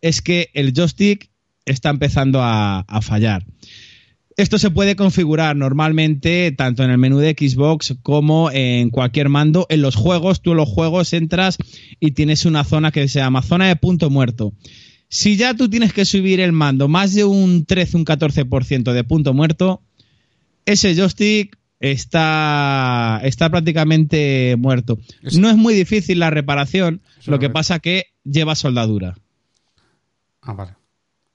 es que el joystick está empezando a fallar. Esto se puede configurar normalmente tanto en el menú de Xbox como en cualquier mando. En los juegos, tú en los juegos entras y tienes una zona que se llama zona de punto muerto. Si ya tú tienes que subir el mando más de un 13, un 14% de punto muerto, ese joystick está, está prácticamente muerto. No es muy difícil la reparación, lo que pasa que lleva soldadura. Ah, vale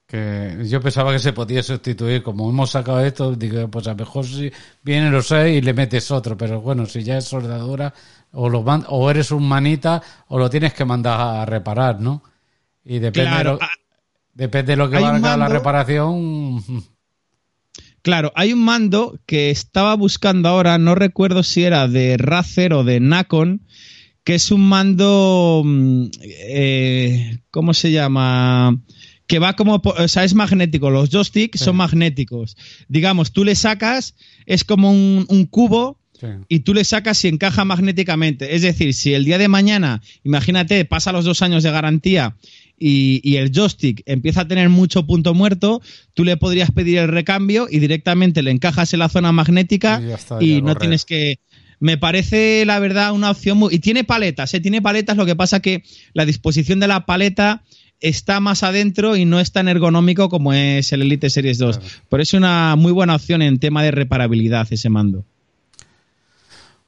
que yo pensaba que se podía sustituir como hemos sacado esto digo pues a lo mejor si viene los seis y le metes otro pero bueno si ya es soldadura o lo o eres un manita o lo tienes que mandar a reparar no y depende de lo, ah, depende de lo que valga la reparación Claro, hay un mando que estaba buscando ahora, no recuerdo si era de Razer o de Nacon, que es un mando, mm, eh, ¿cómo se llama? Que va como, o sea, es magnético. Los joysticks son magnéticos. Digamos, tú le sacas, es como un, cubo y tú le sacas y encaja magnéticamente. Es decir, si el día de mañana, imagínate, pasa los dos años de garantía y, el joystick empieza a tener mucho punto muerto, tú le podrías pedir el recambio y directamente le encajas en la zona magnética y, no tienes que me parece la verdad una opción muy... Y tiene paletas, ¿eh? tiene paletas, lo que pasa que la disposición de la paleta está más adentro y no es tan ergonómico como es el Elite Series 2. Pero es una muy buena opción en tema de reparabilidad ese mando.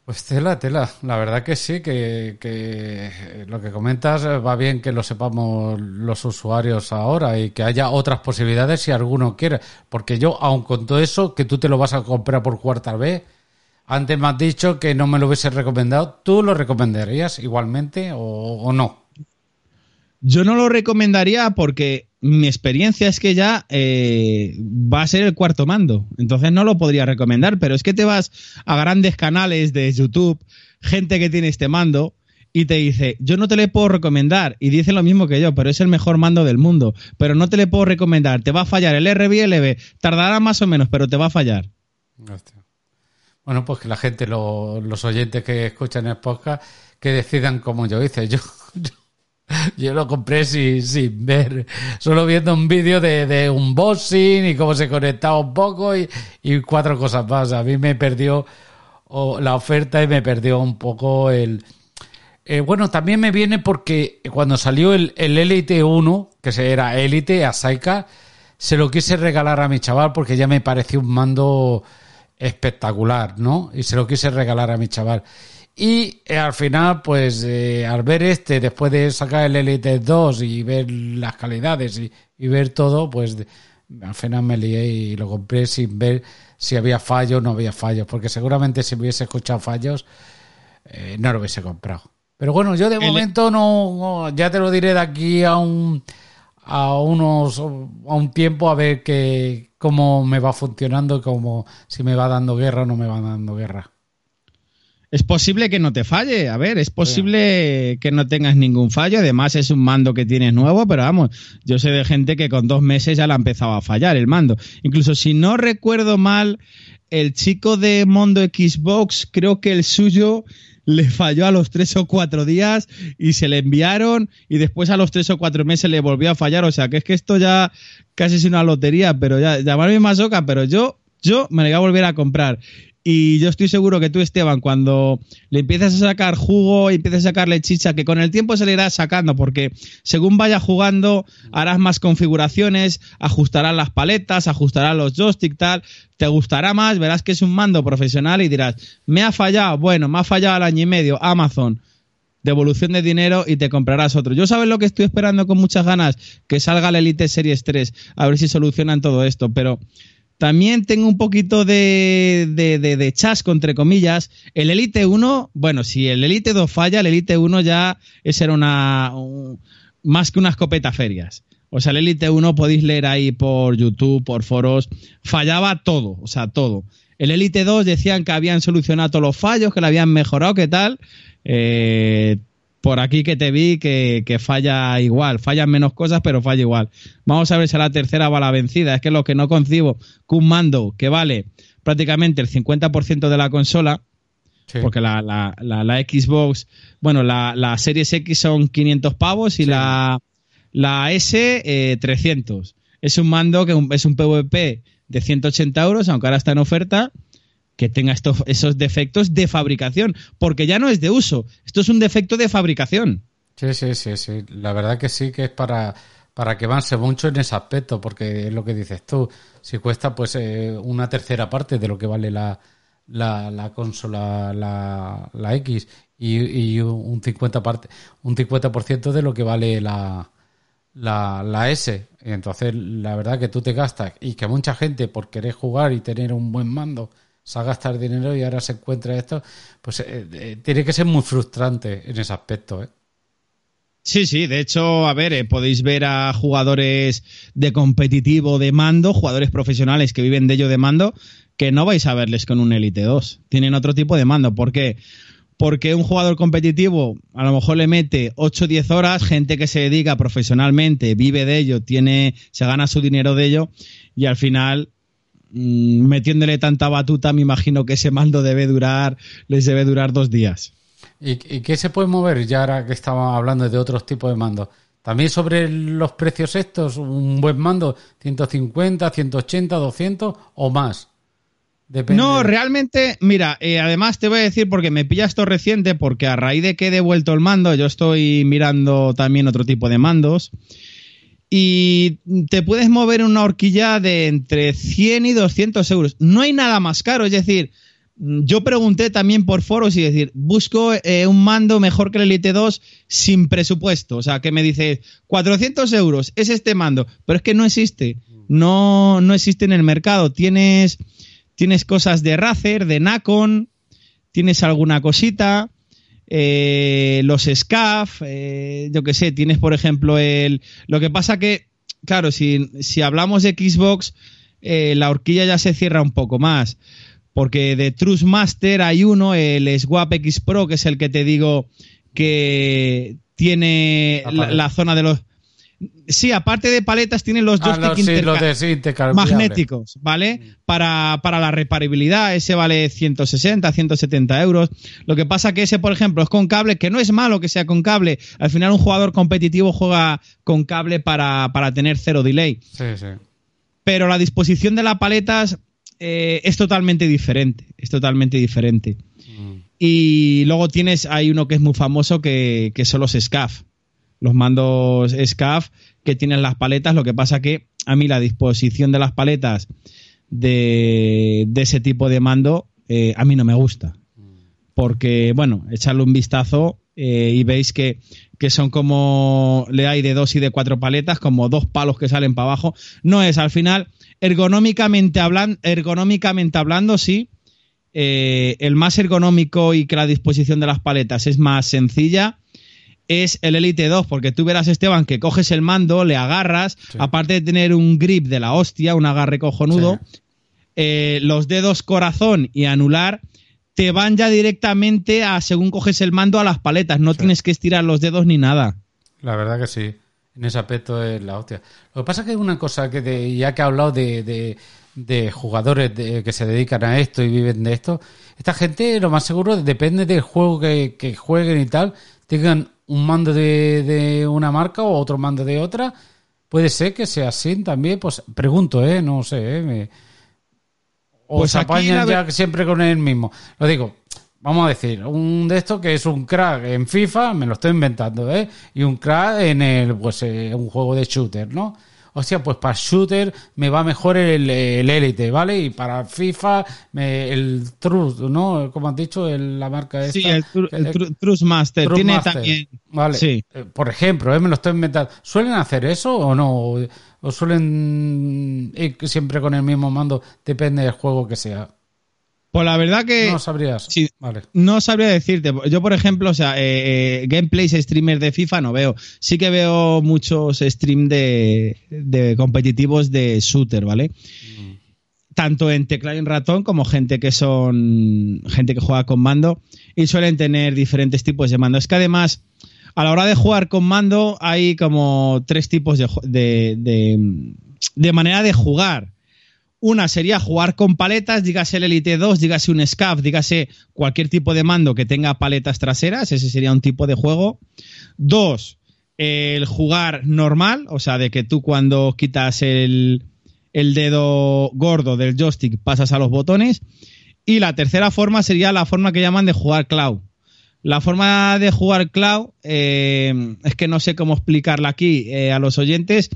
Pues tela, tela. La verdad que sí, que, lo que comentas va bien que lo sepamos los usuarios ahora y que haya otras posibilidades si alguno quiere. Porque yo, aun con todo eso, que tú te lo vas a comprar por cuarta vez, antes me has dicho que no me lo hubiese recomendado. ¿Tú lo recomendarías igualmente o no? Yo no lo recomendaría porque mi experiencia es que ya eh, va a ser el cuarto mando. Entonces no lo podría recomendar, pero es que te vas a grandes canales de YouTube, gente que tiene este mando, y te dice, yo no te le puedo recomendar, y dice lo mismo que yo, pero es el mejor mando del mundo, pero no te le puedo recomendar, te va a fallar el RBLB, tardará más o menos, pero te va a fallar. Bueno, pues que la gente, los oyentes que escuchan el podcast, que decidan como yo hice. Yo [laughs] [laughs] yo lo compré sin, sin ver, solo viendo un vídeo de, de unboxing y cómo se conectaba un poco y, cuatro cosas más. A mí me perdió la oferta y me perdió un poco el... Eh, bueno, también me viene porque cuando salió el, el Elite 1, que era Elite, a Saika, se lo quise regalar a mi chaval porque ya me pareció un mando espectacular, ¿no? Y se lo quise regalar a mi chaval. Y eh, al final, pues eh, al ver este, después de sacar el Elite 2 y ver las calidades y, ver todo, pues al final me lié y lo compré sin ver si había fallos o no había fallos, porque seguramente si hubiese escuchado fallos, eh, no lo hubiese comprado. Pero bueno, yo de momento no, ya te lo diré de aquí a un a unos a un tiempo a ver que cómo me va funcionando, como si me va dando guerra o no me va dando guerra. Es posible que no te falle, a ver, es posible que no tengas ningún fallo, además es un mando que tienes nuevo, pero vamos, yo sé de gente que con dos meses ya la ha empezado a fallar el mando. Incluso si no recuerdo mal, el chico de Mondo Xbox, creo que el suyo le falló a los tres o cuatro días y se le enviaron y después a los tres o cuatro meses le volvió a fallar. O sea, que es que esto ya casi es una lotería, pero ya, llamarme masoca, pero yo, yo me lo voy a volver a comprar. Y yo estoy seguro que tú, Esteban, cuando le empiezas a sacar jugo y empiezas a sacarle chicha, que con el tiempo se le irá sacando, porque según vaya jugando, harás más configuraciones, ajustarás las paletas, ajustarás los joystick, tal, te gustará más, verás que es un mando profesional y dirás, me ha fallado, bueno, me ha fallado al año y medio, Amazon, devolución de dinero y te comprarás otro. Yo sabes lo que estoy esperando con muchas ganas, que salga el Elite Series 3, a ver si solucionan todo esto, pero también tengo un poquito de, de, de, chasco, entre comillas. El Elite 1, bueno, si el Elite 2 falla, el Elite 1 ya es una, más que una escopeta ferias. O sea, el Elite 1 podéis leer ahí por YouTube, por foros, fallaba todo, o sea, todo. El Elite 2 decían que habían solucionado todos los fallos, que lo habían mejorado, ¿qué tal? Eh, por aquí que te vi que, falla igual, fallan menos cosas, pero falla igual. Vamos a ver si a la tercera va la vencida. Es que lo que no concibo, que un mando que vale prácticamente el 50% de la consola, porque la, la, la, Xbox, bueno, la, la Series X son 500 pavos y la, la S 300. Eh, es un mando que es un PvP de 180 euros, aunque ahora está en oferta que tenga estos, esos defectos de fabricación, porque ya no es de uso, esto es un defecto de fabricación. Sí, sí, sí, sí. La verdad que sí que es para, para que avance mucho en ese aspecto, porque es lo que dices tú. Si cuesta pues eh, una tercera parte de lo que vale la, la, consola, la, la X, y, y, un 50 parte, un 50% de lo que vale la, la, la S. Entonces, la verdad que tú te gastas y que mucha gente por querer jugar y tener un buen mando se ha gastado dinero y ahora se encuentra esto, pues eh, eh, tiene que ser muy frustrante en ese aspecto. ¿eh? Sí, sí, de hecho, a ver, podéis ver a jugadores de competitivo de mando, jugadores profesionales que viven de ello de mando, que no vais a verles con un Elite 2. Tienen otro tipo de mando. ¿Por qué? Porque un jugador competitivo a lo mejor le mete 8 o 10 horas, gente que se dedica profesionalmente, vive de ello, tiene, se gana su dinero de ello, y al final Mm, metiéndole tanta batuta, me imagino que ese mando debe durar, les debe durar dos días. ¿Y, qué se puede mover ya ahora que estamos hablando de otros tipos de mandos? También sobre los precios estos, un buen mando, 150, 180, 200 o más. No, realmente, mira, eh, además te voy a decir porque me pilla esto reciente, porque a raíz de que he devuelto el mando, yo estoy mirando también otro tipo de mandos y te puedes mover una horquilla de entre 100 y 200 euros. No hay nada más caro, es decir, yo pregunté también por foros y decir, busco eh, un mando mejor que el Elite 2 sin presupuesto. O sea, que me dice, 400 euros es este mando, pero es que no existe. No, no existe en el mercado. Tienes, tienes cosas de Razer, de Nacon, tienes alguna cosita eh, los SCAF, eh, yo que sé, tienes por ejemplo el... Lo que pasa que, claro, si, si hablamos de Xbox, eh, la horquilla ya se cierra un poco más, porque de Master hay uno, el Swap X Pro, que es el que te digo que tiene la zona de los Sí, aparte de paletas, tienen los ah, joysticks magnéticos, ¿vale? Mm. Para, para, la reparabilidad, ese vale 160, 170 euros. Lo que pasa que ese, por ejemplo, es con cable, que no es malo que sea con cable. Al final, un jugador competitivo juega con cable para, tener cero delay. Sí, sí. Pero la disposición de las paletas eh, es totalmente diferente. Es totalmente diferente. Mm. Y luego tienes, hay uno que es muy famoso que, que son los SCAF los mandos SCAF que tienen las paletas. Lo que pasa que a mí la disposición de las paletas de, ese tipo de mando eh, a mí no me gusta. Porque, bueno, echarle un vistazo eh, y veis que, son como le hay de dos y de cuatro paletas, como dos palos que salen para abajo. No es, al final, ergonómicamente, hablando, ergonómicamente hablando, sí. Eh, el más ergonómico y que la disposición de las paletas es más sencilla es el Elite 2, porque tú verás, Esteban, que coges el mando, le agarras, aparte de tener un grip de la hostia, un agarre cojonudo, eh, los dedos corazón y anular te van ya directamente a, según coges el mando, a las paletas. No tienes que estirar los dedos ni nada. La verdad que sí. En ese aspecto es la hostia. Lo que pasa es que hay una cosa que, de, ya que he hablado de, de, de jugadores de, que se dedican a esto y viven de esto, esta gente lo más seguro depende del juego que, que jueguen y tal, tengan un mando de, de una marca o otro mando de otra. Puede ser que sea así también, pues pregunto, ¿eh? No sé, ¿eh? Me- o Pues se apañan ya siempre con el mismo. Lo digo, vamos a decir, un de estos que es un crack en FIFA, me lo estoy inventando, ¿eh? Y un crack en el, pues, eh, un juego de shooter, ¿no? O sea, pues para shooter me va mejor el, el Elite, ¿vale? Y para FIFA me- el Truth, ¿no? Como has dicho, el- la marca esta. Sí, el, Tru- el Eh, Tru- Trust Master. Tiene Master. también. Vale. Sí. Eh, Por ejemplo, eh, me lo estoy inventando. ¿Suelen hacer eso o no? ¿O suelen ir siempre con el mismo mando? Depende del juego que sea. Pues la verdad que. No sabrías. sí. Vale. No sabría decirte. Yo, por ejemplo, o sea, eh, eh, gameplays streamers de FIFA no veo. Sí que veo muchos stream de, de competitivos de shooter, ¿vale? Tanto en teclado y en ratón como gente que son gente que juega con mando y suelen tener diferentes tipos de mando. Es que además, a la hora de jugar con mando hay como tres tipos de, de, de manera de jugar. Una sería jugar con paletas, dígase el Elite 2, dígase un SCAF, dígase cualquier tipo de mando que tenga paletas traseras, ese sería un tipo de juego. Dos, el jugar normal, o sea, de que tú cuando quitas el, el dedo gordo del joystick pasas a los botones. Y la tercera forma sería la forma que llaman de jugar cloud. La forma de jugar cloud, eh, es que no sé cómo explicarla aquí eh, a los oyentes,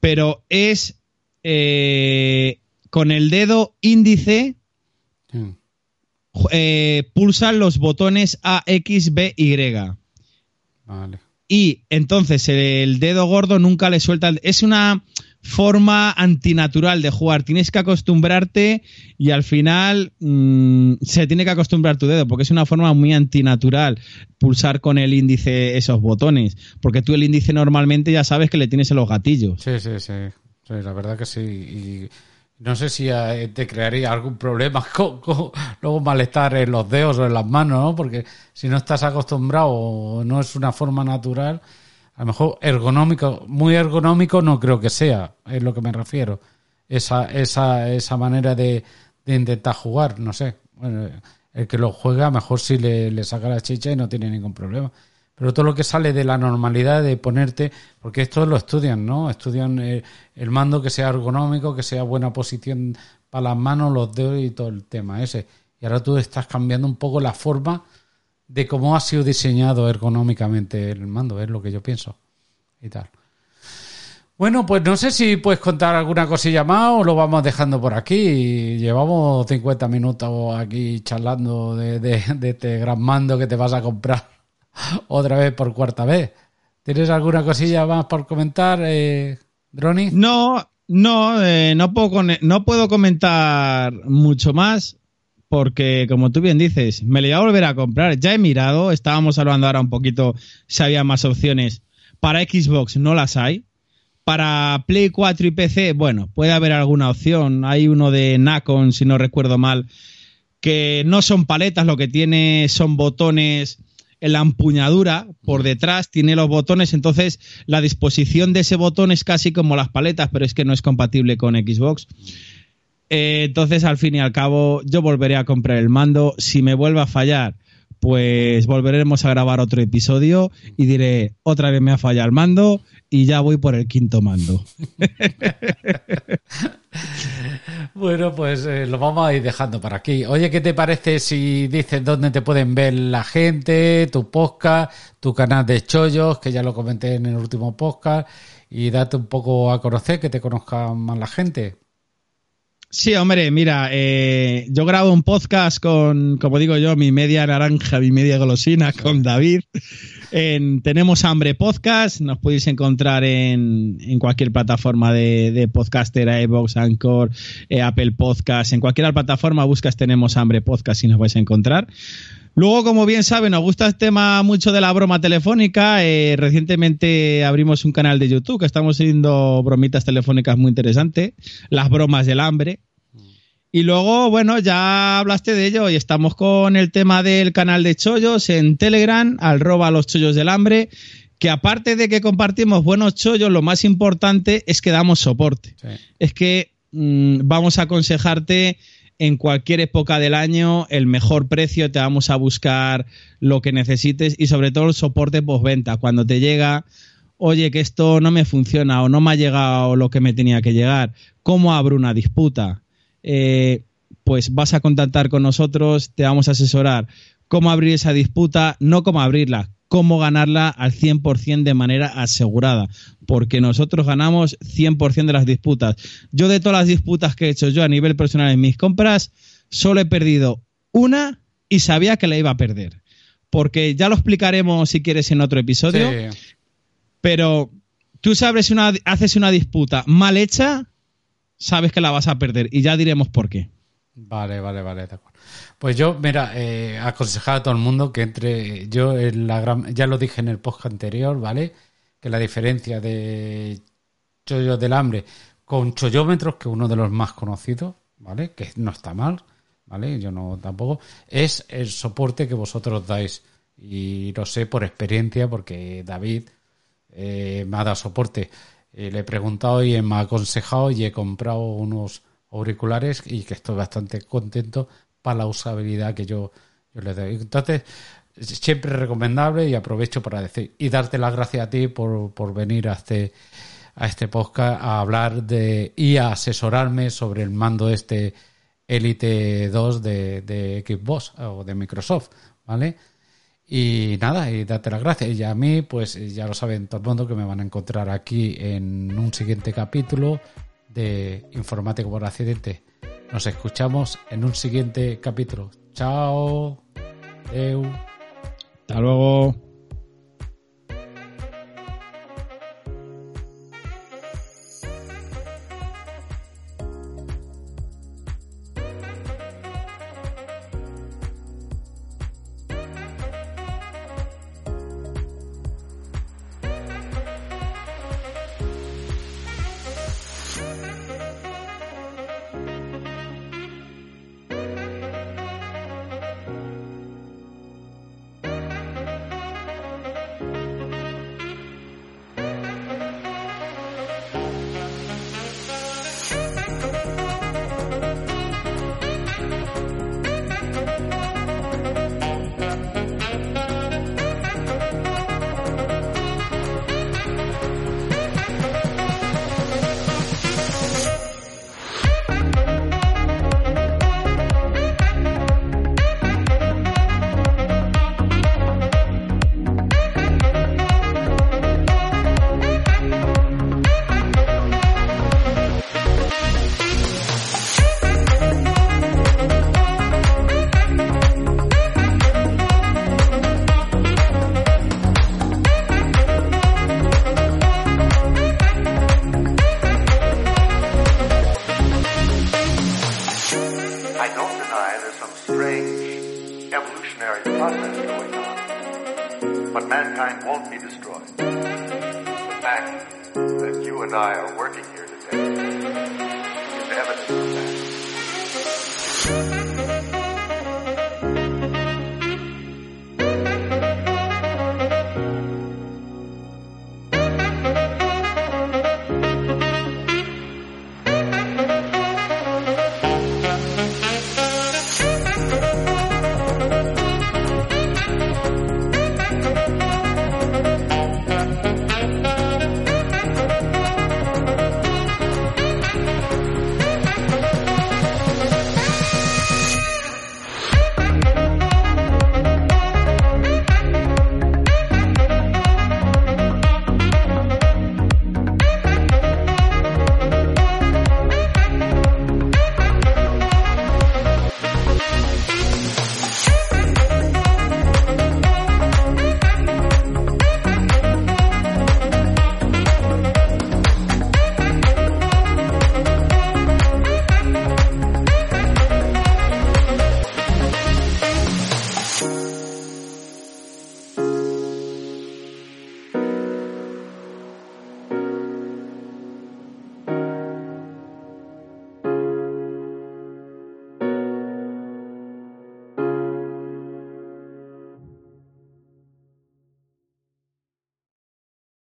pero es eh, con el dedo índice eh, pulsan los botones A, X, B, Y. Vale. Y entonces el dedo gordo nunca le suelta. el- Es una forma antinatural de jugar. Tienes que acostumbrarte y al final mm, se tiene que acostumbrar tu dedo porque es una forma muy antinatural pulsar con el índice esos botones. Porque tú el índice normalmente ya sabes que le tienes en los gatillos. Sí, sí, sí. La verdad que sí. Y no sé si eh, te crearía algún problema [laughs] con, luego malestar en los dedos o en las manos, ¿no? Porque si no estás acostumbrado o no es una forma natural, a lo mejor ergonómico, muy ergonómico no creo que sea, es lo que me refiero. Esa, esa, esa manera de, de intentar jugar, no sé. Bueno, el que lo juega, mejor sí le, le saca la chicha y no tiene ningún problema. Pero todo lo que sale de la normalidad de ponerte, porque esto lo estudian, ¿no? Estudian eh, el mando que sea ergonómico, que sea buena posición para las manos, los dedos y todo el tema ese. Y ahora tú estás cambiando un poco la forma de cómo ha sido diseñado ergonómicamente el mando, es lo que yo pienso. Y tal. Bueno, pues no sé si puedes contar alguna cosilla más o lo vamos dejando por aquí. Llevamos 50 minutos aquí charlando de, de- de este gran mando que te vas a comprar [laughs] otra vez por cuarta vez. ¿Tienes alguna cosilla más por comentar, eh, Droni? No, no, eh, no, puedo no puedo comentar mucho más porque, como tú bien dices, me lo voy a volver a comprar. Ya he mirado, estábamos hablando ahora un poquito si había más opciones. Para Xbox no las hay. Para Play 4 y PC, bueno, puede haber alguna opción. Hay uno de Nacon, si no recuerdo mal, que no son paletas, lo que tiene son botones en la empuñadura por detrás, tiene los botones, entonces la disposición de ese botón es casi como las paletas, pero es que no es compatible con Xbox. Eh, entonces, al fin y al cabo, yo volveré a comprar el mando. Si me vuelve a fallar, pues volveremos a grabar otro episodio y diré, otra vez me ha fallado el mando y ya voy por el quinto mando. Bueno, pues eh, lo vamos a ir dejando por aquí. Oye, ¿qué te parece si dices dónde te pueden ver la gente, tu podcast, tu canal de chollos, que ya lo comenté en el último podcast, y date un poco a conocer, que te conozca más la gente? Sí, hombre, mira, eh, yo grabo un podcast con, como digo yo, mi media naranja, mi media golosina, con David. En Tenemos Hambre Podcast, nos podéis encontrar en, en cualquier plataforma de, de podcaster, iVoox, Anchor, eh, Apple Podcast, en cualquier plataforma buscas Tenemos Hambre Podcast y nos vais a encontrar. Luego, como bien saben, nos gusta el tema mucho de la broma telefónica. Eh, recientemente abrimos un canal de YouTube que estamos haciendo bromitas telefónicas muy interesantes, las bromas del hambre. Y luego, bueno, ya hablaste de ello y estamos con el tema del canal de chollos en Telegram, al roba los chollos del hambre, que aparte de que compartimos buenos chollos, lo más importante es que damos soporte. Sí. Es que mm, vamos a aconsejarte en cualquier época del año el mejor precio, te vamos a buscar lo que necesites y sobre todo el soporte postventa. Cuando te llega, oye, que esto no me funciona o no me ha llegado lo que me tenía que llegar, ¿cómo abro una disputa? Eh, pues vas a contactar con nosotros, te vamos a asesorar cómo abrir esa disputa, no cómo abrirla, cómo ganarla al 100% de manera asegurada, porque nosotros ganamos 100% de las disputas. Yo de todas las disputas que he hecho yo a nivel personal en mis compras, solo he perdido una y sabía que la iba a perder. Porque ya lo explicaremos si quieres en otro episodio, Sí. pero tú sabes una, haces una disputa mal hecha, sabes que la vas a perder y ya diremos por qué. Vale, vale, vale, de acuerdo. Pues yo, mira, eh, aconsejar a todo el mundo que entre, yo en la gran, ya lo dije en el podcast anterior, ¿vale? Que la diferencia de chollos del hambre con chollómetros, que es uno de los más conocidos, ¿vale? Que no está mal, ¿vale? Yo no tampoco, es el soporte que vosotros dais. Y lo sé por experiencia, porque David eh, me ha dado soporte. Eh, le he preguntado y me ha aconsejado y he comprado unos auriculares y que estoy bastante contento para la usabilidad que yo, yo le doy. Entonces, siempre recomendable y aprovecho para decir y darte las gracias a ti por, por venir a este a este podcast a hablar de y a asesorarme sobre el mando este Elite 2 de, de Xbox o de Microsoft, ¿vale? Y nada, y darte las gracias. Y a mí, pues ya lo saben todo el mundo que me van a encontrar aquí en un siguiente capítulo de Informático por Accidente. Nos escuchamos en un siguiente capítulo. Chao. Eu. Hasta luego.